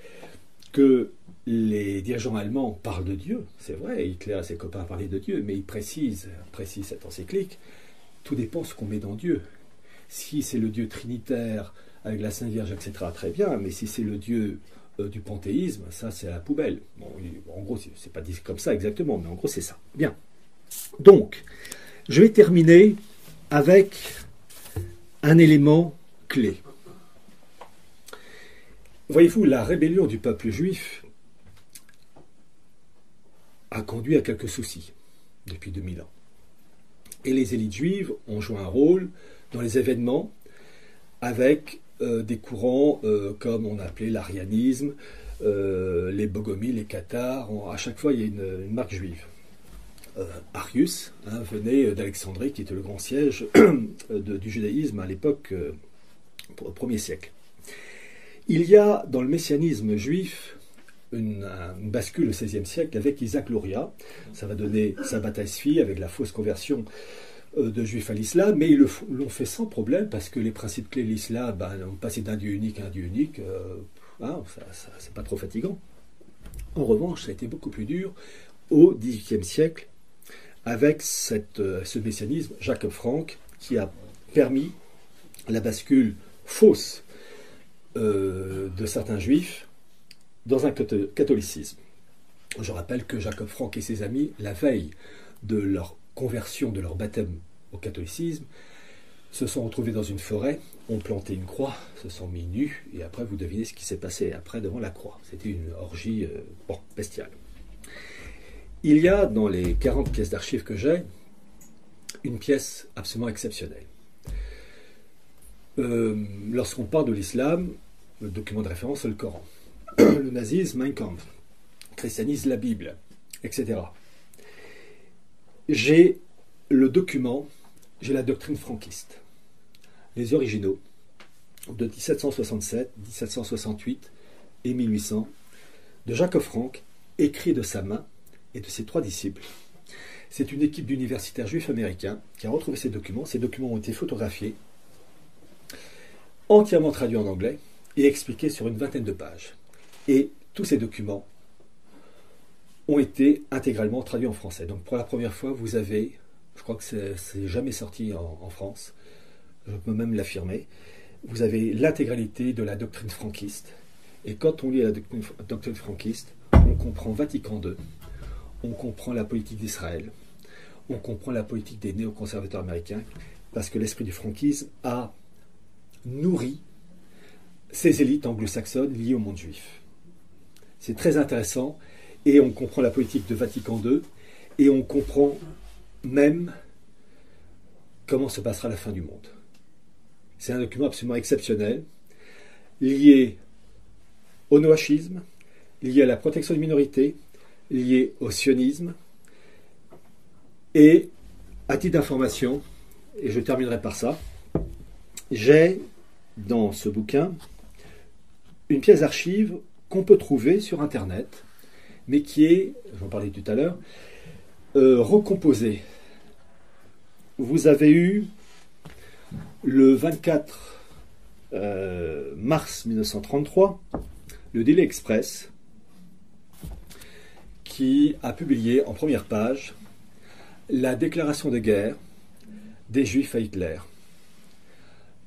que les dirigeants allemands parlent de Dieu, c'est vrai, Hitler et ses copains parlaient de Dieu, mais ils précisent, précisent cette encyclique, tout dépend ce qu'on met dans Dieu. Si c'est le Dieu trinitaire avec la Sainte Vierge, etc., très bien, mais si c'est le Dieu euh, du panthéisme, ça c'est à la poubelle. en gros, c'est pas dit comme ça exactement, mais en gros c'est ça. Bien. Donc, je vais terminer avec un élément clé. Voyez-vous, la rébellion du peuple juif a conduit à quelques soucis depuis 2000 ans. Et les élites juives ont joué un rôle dans les événements avec euh, des courants euh, comme on appelait l'arianisme, euh, les bogomis, les cathares. à chaque fois, il y a une, marque juive. Arius hein, venait d'Alexandrie, qui était le grand siège du judaïsme à l'époque, au 1er siècle. Il y a dans le messianisme juif une, bascule au XVIe siècle avec Isaac Luria. Ça va donner sa bataille fille avec la fausse conversion euh, de juifs à l'islam, mais ils l'ont fait sans problème parce que les principes clés de l'islam, ben, on passé d'un dieu unique à un dieu unique, euh, hein, ça, c'est pas trop fatigant. En revanche, ça a été beaucoup plus dur au XVIIIe siècle avec euh, ce messianisme, Jacob Frank, qui a permis la bascule fausse de certains juifs dans un catholicisme. Je rappelle que Jacob Frank et ses amis, la veille de leur conversion de leur baptême au catholicisme, se sont retrouvés dans une forêt, ont planté une croix, se sont mis nus, et après vous devinez ce qui s'est passé après devant la croix. C'était une orgie euh, bestiale. Il y a dans les 40 pièces d'archives que j'ai, une pièce absolument exceptionnelle. Euh, lorsqu'on parle de l'islam, le document de référence c'est le Coran. le nazisme, Mein Kampf, christianisme, la Bible, etc j'ai le document, j'ai la doctrine franquiste, les originaux de 1767, 1768 et 1800 de Jacob Frank, écrit de sa main et de ses trois disciples. C'est une équipe d'universitaires juifs américains qui a retrouvé ces documents. Ces documents ont été photographiés, entièrement traduits en anglais et expliqués sur une vingtaine de pages. Et tous ces documents ont été intégralement traduits en français. Donc pour la première fois, vous avez, je crois que c'est jamais sorti en, France, je peux même l'affirmer, vous avez l'intégralité de la doctrine franquiste. Et quand on lit la doctrine, franquiste, on comprend Vatican II, on comprend la politique d'Israël, on comprend la politique des néoconservateurs américains, parce que l'esprit du franquisme a nourri ces élites anglo-saxonnes liées au monde juif. C'est très intéressant et on comprend la politique de Vatican II, et on comprend même comment se passera la fin du monde. C'est un document absolument exceptionnel, lié au noachisme, lié à la protection des minorités, lié au sionisme, et à titre d'information, et je terminerai par ça, j'ai dans ce bouquin une pièce d'archive qu'on peut trouver sur Internet, mais qui est, j'en parlais tout à l'heure, euh, recomposé. Vous avez eu le 24 euh, mars 1933 le Daily Express qui a publié en première page la déclaration de guerre des Juifs à Hitler.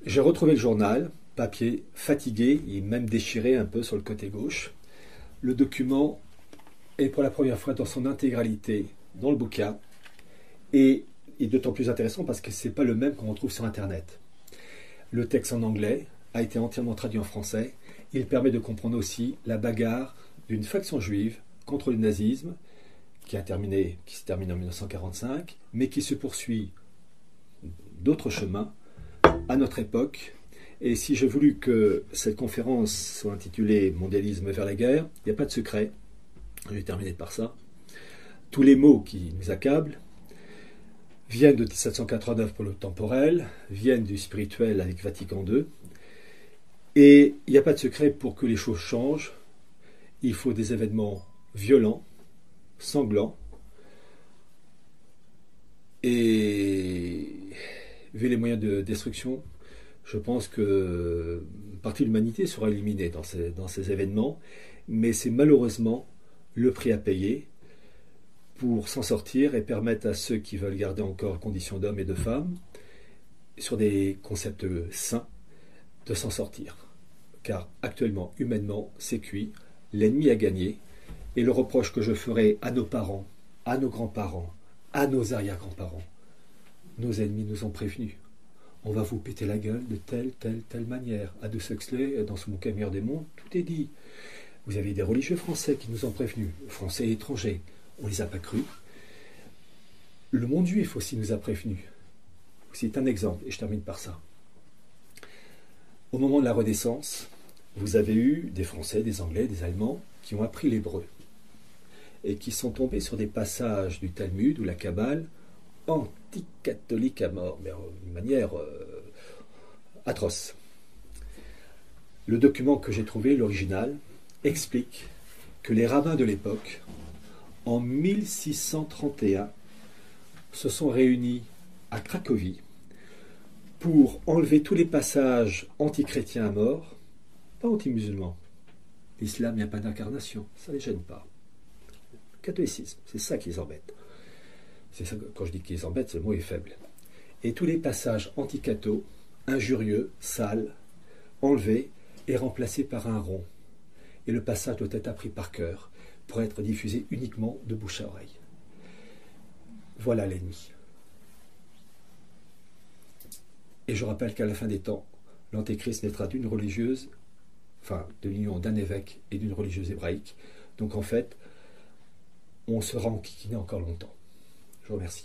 J'ai retrouvé le journal, papier fatigué et même déchiré un peu sur le côté gauche. Le document et pour la première fois dans son intégralité dans le bouquin, et est d'autant plus intéressant parce que ce n'est pas le même qu'on retrouve sur Internet. Le texte en anglais a été entièrement traduit en français. Il permet de comprendre aussi la bagarre d'une faction juive contre le nazisme, qui, a terminé, qui se termine en 1945, mais qui se poursuit d'autres chemins à notre époque. Et si j'ai voulu que cette conférence soit intitulée Mondialisme vers la guerre, il n'y a pas de secret. Je vais terminer par ça. Tous les mots qui nous accablent viennent de 1789 pour le temporel, viennent du spirituel avec Vatican II. Et il n'y a pas de secret pour que les choses changent. Il faut des événements violents, sanglants. Et vu les moyens de destruction, je pense que partie de l'humanité sera éliminée dans ces, événements. Mais c'est malheureusement le prix à payer pour s'en sortir et permettre à ceux qui veulent garder encore condition d'hommes et de femmes, sur des concepts sains, de s'en sortir. car actuellement, humainement, c'est cuit, l'ennemi a gagné, et le reproche que je ferai à nos parents, à nos grands-parents, à nos arrière-grands-parents, nos ennemis nous ont prévenus. On va vous péter la gueule de telle, telle, telle manière. À De Huxley, dans son bouquin Meilleur des mondes, tout est dit. Vous avez des religieux français qui nous ont prévenus, français et étrangers. On ne les a pas crus. Le monde juif aussi nous a prévenus. C'est un exemple, et je termine par ça. Au moment de la Renaissance, vous avez eu des Français, des Anglais, des Allemands qui ont appris l'hébreu et qui sont tombés sur des passages du Talmud ou la Kabbale anticatholiques à mort, mais d'une manière euh, atroce. Le document que j'ai trouvé, l'original, explique que les rabbins de l'époque, en 1631, se sont réunis à Cracovie pour enlever tous les passages antichrétiens à mort, pas anti-musulmans. L'islam, il n'y a pas d'incarnation, ça ne les gêne pas. Catholicisme, c'est ça qui les embête. C'est ça, quand je dis qu'ils les embête, ce mot est faible. Et tous les passages anti-catho, injurieux, sales, enlevés et remplacés par un rond. Et le passage doit être appris par cœur pour être diffusé uniquement de bouche à oreille. Voilà l'ennemi. Et je rappelle qu'à la fin des temps, l'Antéchrist naîtra d'une religieuse, enfin de l'union d'un évêque et d'une religieuse hébraïque. Donc en fait, on sera enquiquiné encore longtemps. Je vous remercie.